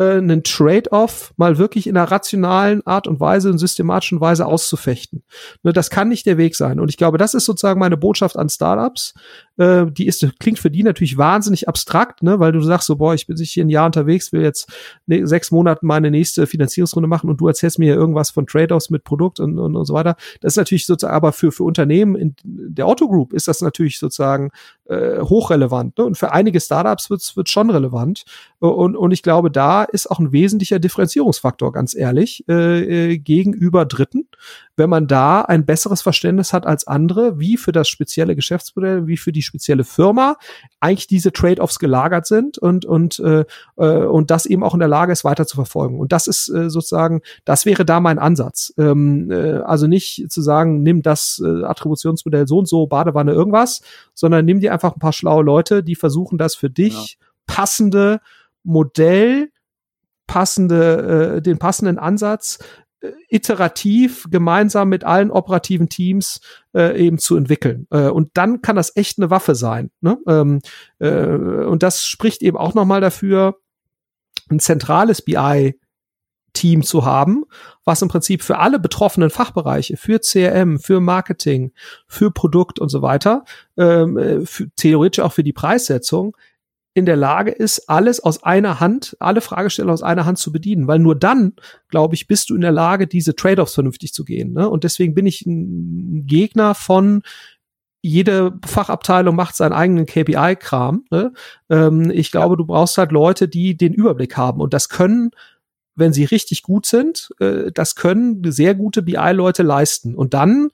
äh, einen Trade-off mal wirklich in einer rationalen Art und Weise, in systematischen Weise auszufechten. Ne, das kann nicht der Weg sein. Und ich glaube, das ist sozusagen meine Botschaft an Startups. Äh, die ist, klingt für die natürlich wahnsinnig abstrakt, ne, weil du sagst so, boah, ich bin sich hier ein Jahr unterwegs, will jetzt ne, sechs Monaten meine nächste Finanzierungsrunde machen und du erzählst mir hier irgendwas von Trade-offs mit Produkt und, und, und so weiter. Das ist natürlich sozusagen, aber für, für Unternehmen in der Otto Group ist das natürlich sozusagen äh, hochrelevant. Ne? Und für einige Startups wird es schon relevant. Und, und ich glaube, da ist auch ein wesentlicher Differenzierungsfaktor, ganz ehrlich, äh, äh, gegenüber Dritten, wenn man da ein besseres Verständnis hat als andere, wie für das spezielle Geschäftsmodell, wie für die spezielle Firma eigentlich diese Trade-offs gelagert sind und und äh, äh, und das eben auch in der Lage ist, weiter zu verfolgen. Und das ist äh, sozusagen, das wäre da mein Ansatz. Ähm, äh, also nicht zu sagen, nimm das äh, Attributionsmodell so und so, Badewanne irgendwas, sondern nimm dir einfach ein paar schlaue Leute, die versuchen, das für dich ja. passende Modell passende, äh, den passenden Ansatz iterativ gemeinsam mit allen operativen Teams äh, eben zu entwickeln. Äh, und dann kann das echt eine Waffe sein. Ne? Ähm, äh, und das spricht eben auch nochmal dafür, ein zentrales BI Team zu haben, was im Prinzip für alle betroffenen Fachbereiche, für CRM, für Marketing, für Produkt und so weiter, ähm, äh, für, theoretisch auch für die Preissetzung, in der Lage ist, alles aus einer Hand, alle Fragesteller aus einer Hand zu bedienen, weil nur dann, glaube ich, bist du in der Lage, diese Trade-offs vernünftig zu gehen. Ne? Und deswegen bin ich ein Gegner von jede Fachabteilung macht seinen eigenen KPI-Kram. Ne? Ähm, ich glaube, du brauchst halt Leute, die den Überblick haben. Und das können, wenn sie richtig gut sind, äh, das können sehr gute BI-Leute leisten. Und dann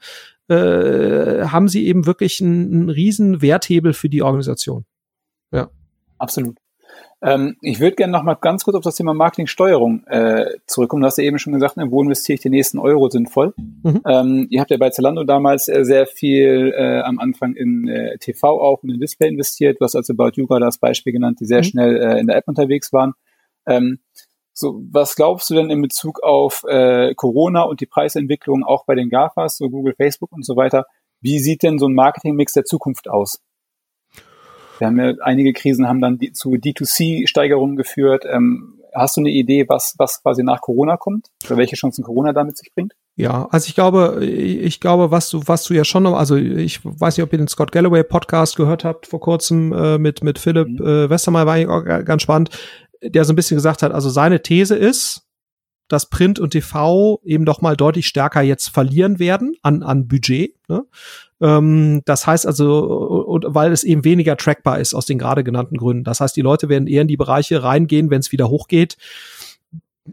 äh, haben sie eben wirklich einen, einen riesen Werthebel für die Organisation. Ja. Absolut. Ähm, ich würde gerne noch mal ganz kurz auf das Thema Marketingsteuerung äh, zurückkommen. Du hast ja eben schon gesagt, ne, wo investiere ich den nächsten Euro sinnvoll? Mhm. Ähm, ihr habt ja bei Zalando damals äh, sehr viel äh, am Anfang in äh, TV auch und in Display investiert. Du hast also About You gerade das Beispiel genannt, die sehr mhm. schnell äh, in der App unterwegs waren. Ähm, so, was glaubst du denn in Bezug auf äh, Corona und die Preisentwicklung auch bei den GAFAs, so Google, Facebook und so weiter? Wie sieht denn so ein Marketingmix der Zukunft aus? Wir haben ja einige Krisen haben dann die, zu D2C-Steigerungen geführt. Ähm, hast du eine Idee, was, was quasi nach Corona kommt? Oder welche Chancen Corona damit sich bringt? Ja, also ich glaube, ich glaube, was du, was du ja schon noch, also ich weiß nicht, ob ihr den Scott Galloway Podcast gehört habt vor kurzem äh, mit mit Philipp mhm. äh, Westermeier, war eigentlich auch ganz spannend, der so ein bisschen gesagt hat, also seine These ist, dass Print und TV eben doch mal deutlich stärker jetzt verlieren werden an an Budget. Ne? Ähm, das heißt also, und, weil es eben weniger trackbar ist aus den gerade genannten Gründen. Das heißt, die Leute werden eher in die Bereiche reingehen, wenn es wieder hochgeht.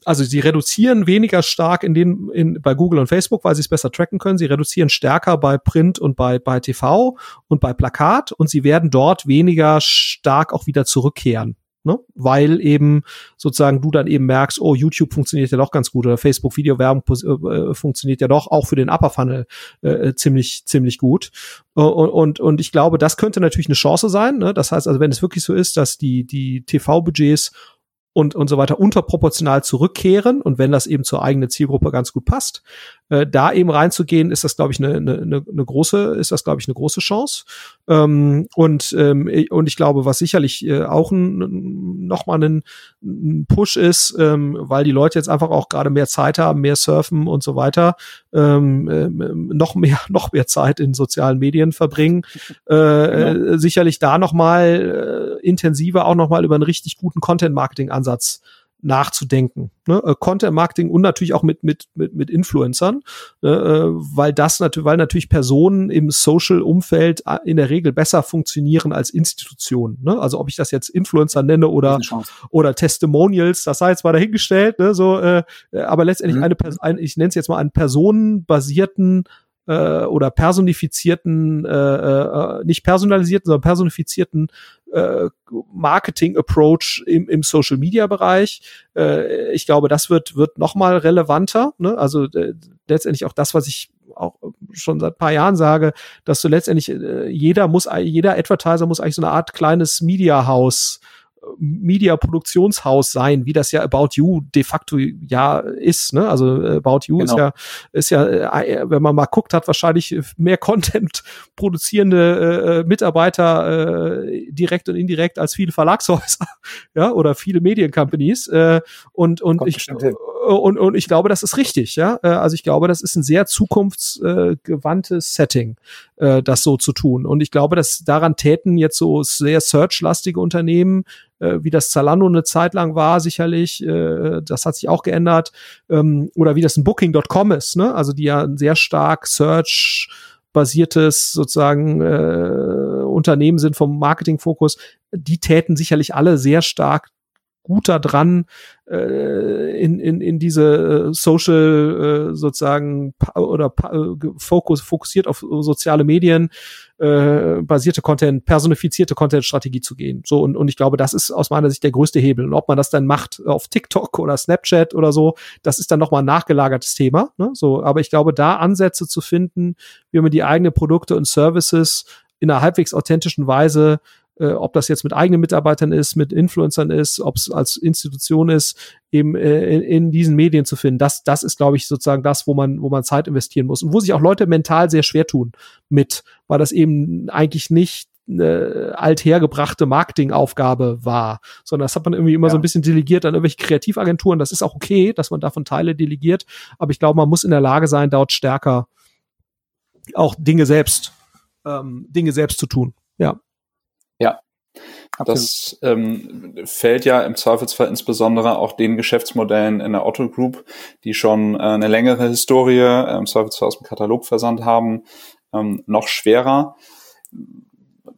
Also sie reduzieren weniger stark in den in, bei Google und Facebook, weil sie es besser tracken können. Sie reduzieren stärker bei Print und bei bei TV und bei Plakat und sie werden dort weniger stark auch wieder zurückkehren ne? weil eben sozusagen du dann eben merkst, oh, YouTube funktioniert ja doch ganz gut oder Facebook Videowerbung äh, äh, funktioniert ja doch auch für den Upper Funnel äh, ziemlich ziemlich gut und, und und ich glaube, das könnte natürlich eine Chance sein. Ne? Das heißt also, wenn es wirklich so ist, dass die die TV Budgets und, und so weiter unterproportional zurückkehren und wenn das eben zur eigenen Zielgruppe ganz gut passt, äh, da eben reinzugehen, ist das, glaube ich, eine, eine, eine große, ist das, glaube ich, eine große Chance. Ähm, und, ähm, und ich glaube, was sicherlich äh, auch ein, nochmal ein, ein Push ist, ähm, weil die Leute jetzt einfach auch gerade mehr Zeit haben, mehr surfen und so weiter, ähm, äh, noch mehr, noch mehr Zeit in sozialen Medien verbringen, äh, genau. äh, sicherlich da nochmal äh, intensiver auch nochmal über einen richtig guten Content-Marketing-Ansatz nachzudenken. Ne? Äh, Content Marketing und natürlich auch mit mit mit, mit Influencern, ne? Äh, weil das natürlich, weil natürlich Personen im Social Umfeld äh, in der Regel besser funktionieren als Institutionen. Ne? Also ob ich das jetzt Influencer nenne oder oder Testimonials, das sei jetzt mal dahingestellt. Ne? So, äh, aber letztendlich mhm. eine, ein, ich nenne es jetzt mal einen personenbasierten äh, oder personifizierten, äh, äh, nicht personalisierten, sondern personifizierten äh, Marketing-Approach im, im Social-Media-Bereich. Äh, ich glaube, das wird, wird noch mal relevanter. Ne? Also äh, letztendlich auch das, was ich auch schon seit paar Jahren sage, dass du letztendlich äh, jeder muss, jeder Advertiser muss eigentlich so eine Art kleines Media-House Media-Produktionshaus sein, wie das ja About You de facto ja ist. Ne? Also äh, About You genau. ist ja, ist ja, äh, wenn man mal guckt, hat wahrscheinlich mehr Content produzierende äh, Mitarbeiter äh, direkt und indirekt als viele Verlagshäuser, ja, oder viele Mediencompanies. Äh, und und Kommt ich und, und ich glaube, das ist richtig, ja. Äh, also ich glaube, das ist ein sehr zukunftsgewandtes Setting, äh, das so zu tun. Und ich glaube, dass daran täten jetzt so sehr search-lastige Unternehmen, äh, wie das Zalando eine Zeit lang war, sicherlich, das hat sich auch geändert, ähm, oder wie das ein Booking.com ist, ne? Also die ja ein sehr stark Search basiertes sozusagen äh, Unternehmen sind vom Marketingfokus, die täten sicherlich alle sehr stark gut daran, äh, in, in, in diese äh, Social äh, sozusagen oder äh, Fokus, fokussiert auf soziale Medien äh, basierte Content, personifizierte Content-Strategie zu gehen. So, und, und ich glaube, das ist aus meiner Sicht der größte Hebel. Und ob man das dann macht auf TikTok oder Snapchat oder so, das ist dann nochmal ein nachgelagertes Thema. Ne? So, aber ich glaube, da Ansätze zu finden, wie man die eigenen Produkte und Services in einer halbwegs authentischen Weise äh, ob das jetzt mit eigenen Mitarbeitern ist, mit Influencern ist, ob es als Institution ist, eben äh, in, in, diesen Medien zu finden. Das, das ist, glaube ich, sozusagen das, wo man, wo man Zeit investieren muss und wo sich auch Leute mental sehr schwer tun mit, weil das eben eigentlich nicht eine althergebrachte Marketingaufgabe war, sondern das hat man irgendwie immer ja. so ein bisschen delegiert an irgendwelche Kreativagenturen. Das ist auch okay, dass man davon Teile delegiert, aber ich glaube, man muss in der Lage sein, dort stärker auch Dinge selbst, ähm, Dinge selbst zu tun. Ja. Ja. Absolut. Das ähm, fällt ja im Zweifelsfall insbesondere auch den Geschäftsmodellen in der Otto Group, die schon äh, eine längere Historie äh, im Zweifelsfall aus dem Katalogversand haben, ähm, noch schwerer.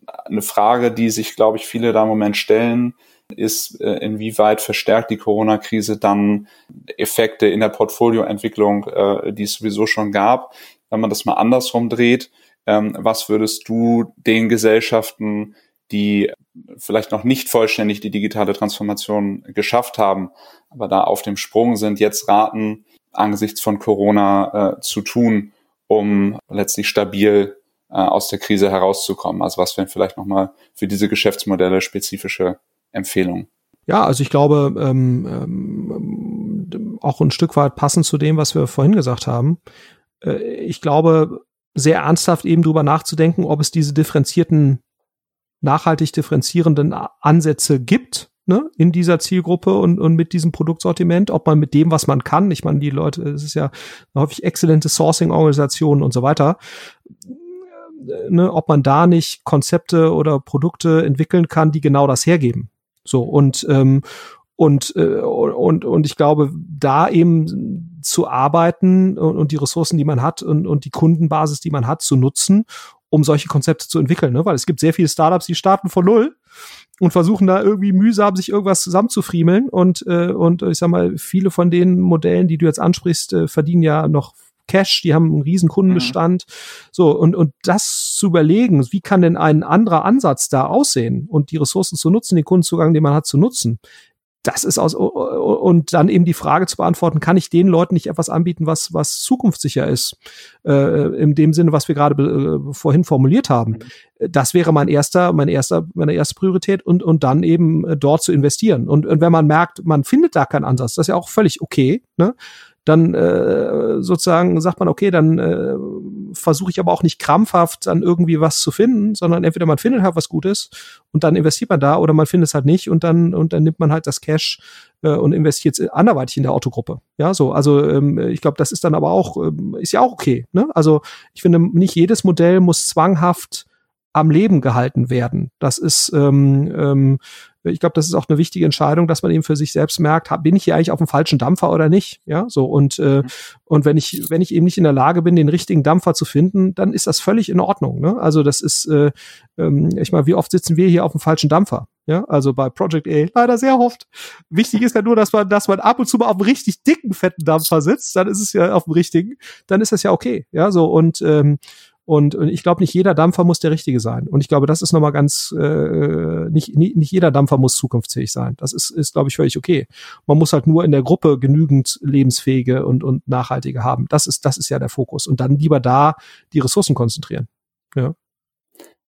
Eine Frage, die sich, glaube ich, viele da im Moment stellen, ist, äh, inwieweit verstärkt die Corona-Krise dann Effekte in der Portfolioentwicklung, äh, die es sowieso schon gab. Wenn man das mal andersrum dreht, ähm, was würdest du den Gesellschaften die vielleicht noch nicht vollständig die digitale Transformation geschafft haben, aber da auf dem Sprung sind, jetzt raten, angesichts von Corona äh, zu tun, um letztlich stabil äh, aus der Krise herauszukommen? Also was wären vielleicht nochmal für diese Geschäftsmodelle spezifische Empfehlungen? Ja, also ich glaube, ähm, ähm, auch ein Stück weit passend zu dem, was wir vorhin gesagt haben. Äh, ich glaube, sehr ernsthaft eben drüber nachzudenken, ob es diese differenzierten nachhaltig differenzierenden Ansätze gibt ne, in dieser Zielgruppe und, und mit diesem Produktsortiment, ob man mit dem, was man kann, ich meine, die Leute, es ist ja häufig exzellente Sourcing-Organisationen und so weiter, ne, ob man da nicht Konzepte oder Produkte entwickeln kann, die genau das hergeben. So und ähm, und äh, und und ich glaube, da eben zu arbeiten und, und die Ressourcen, die man hat und, und die Kundenbasis, die man hat, zu nutzen, um solche Konzepte zu entwickeln, ne? weil es gibt sehr viele Startups, die starten von null und versuchen da irgendwie mühsam sich irgendwas zusammenzufriemeln und äh, und ich sag mal viele von den Modellen, die du jetzt ansprichst, äh, verdienen ja noch Cash, die haben einen riesen Kundenbestand. Mhm. So, und, und das zu überlegen, wie kann denn ein anderer Ansatz da aussehen und die Ressourcen zu nutzen, den Kundenzugang, den man hat, zu nutzen, das ist aus und dann eben die Frage zu beantworten, kann ich den Leuten nicht etwas anbieten, was was zukunftssicher ist, äh, in dem Sinne, was wir gerade äh, vorhin formuliert haben. Mhm. Das wäre mein erster, mein erster, meine erste Priorität und und dann eben äh, dort zu investieren. Und, und wenn man merkt, man findet da keinen Ansatz, das ist ja auch völlig okay. Ne? dann äh, sozusagen sagt man, okay, dann äh, versuche ich aber auch nicht krampfhaft dann irgendwie was zu finden, sondern entweder man findet halt was Gutes und dann investiert man da oder man findet es halt nicht und dann und dann nimmt man halt das Cash äh, und investiert anderweitig in der Autogruppe. Ja, so, also ähm, ich glaube, das ist dann aber auch ähm, ist ja auch okay. Ne? Also ich finde, nicht jedes Modell muss zwanghaft am Leben gehalten werden. Das ist ähm, ähm, ich glaube, das ist auch eine wichtige Entscheidung, dass man eben für sich selbst merkt, bin ich hier eigentlich auf dem falschen Dampfer oder nicht? Ja, so und äh, mhm. und wenn ich wenn ich eben nicht in der Lage bin, den richtigen Dampfer zu finden, dann ist das völlig in Ordnung. Ne? Also das ist, äh, ähm, ich meine, wie oft sitzen wir hier auf dem falschen Dampfer? Ja, also bei Project A leider sehr oft. Wichtig ist ja nur, dass man, dass man ab und zu mal auf einem richtig dicken, fetten Dampfer sitzt, dann ist es ja auf dem richtigen, dann ist das ja okay. Ja, so und ähm, und, und ich glaube, nicht jeder Dampfer muss der richtige sein. Und ich glaube, das ist nochmal ganz, äh, nicht, nicht, nicht jeder Dampfer muss zukunftsfähig sein. Das ist, ist glaube ich, völlig okay. Man muss halt nur in der Gruppe genügend lebensfähige und, und nachhaltige haben. Das ist, das ist ja der Fokus. Und dann lieber da die Ressourcen konzentrieren. Ja.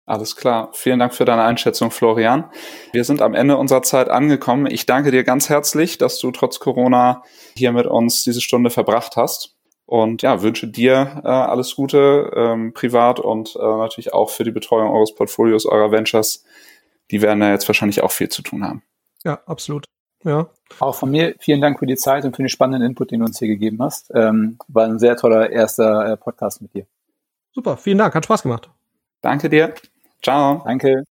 Alles klar. Vielen Dank für deine Einschätzung, Florian. Wir sind am Ende unserer Zeit angekommen. Ich danke dir ganz herzlich, dass du trotz Corona hier mit uns diese Stunde verbracht hast. Und ja, wünsche dir äh, alles Gute, ähm, privat und äh, natürlich auch für die Betreuung eures Portfolios, eurer Ventures. Die werden da jetzt wahrscheinlich auch viel zu tun haben. Ja, absolut. Ja. Auch von mir vielen Dank für die Zeit und für den spannenden Input, den du uns hier gegeben hast. Ähm, war ein sehr toller erster äh, Podcast mit dir. Super, vielen Dank, hat Spaß gemacht. Danke dir. Ciao. Danke.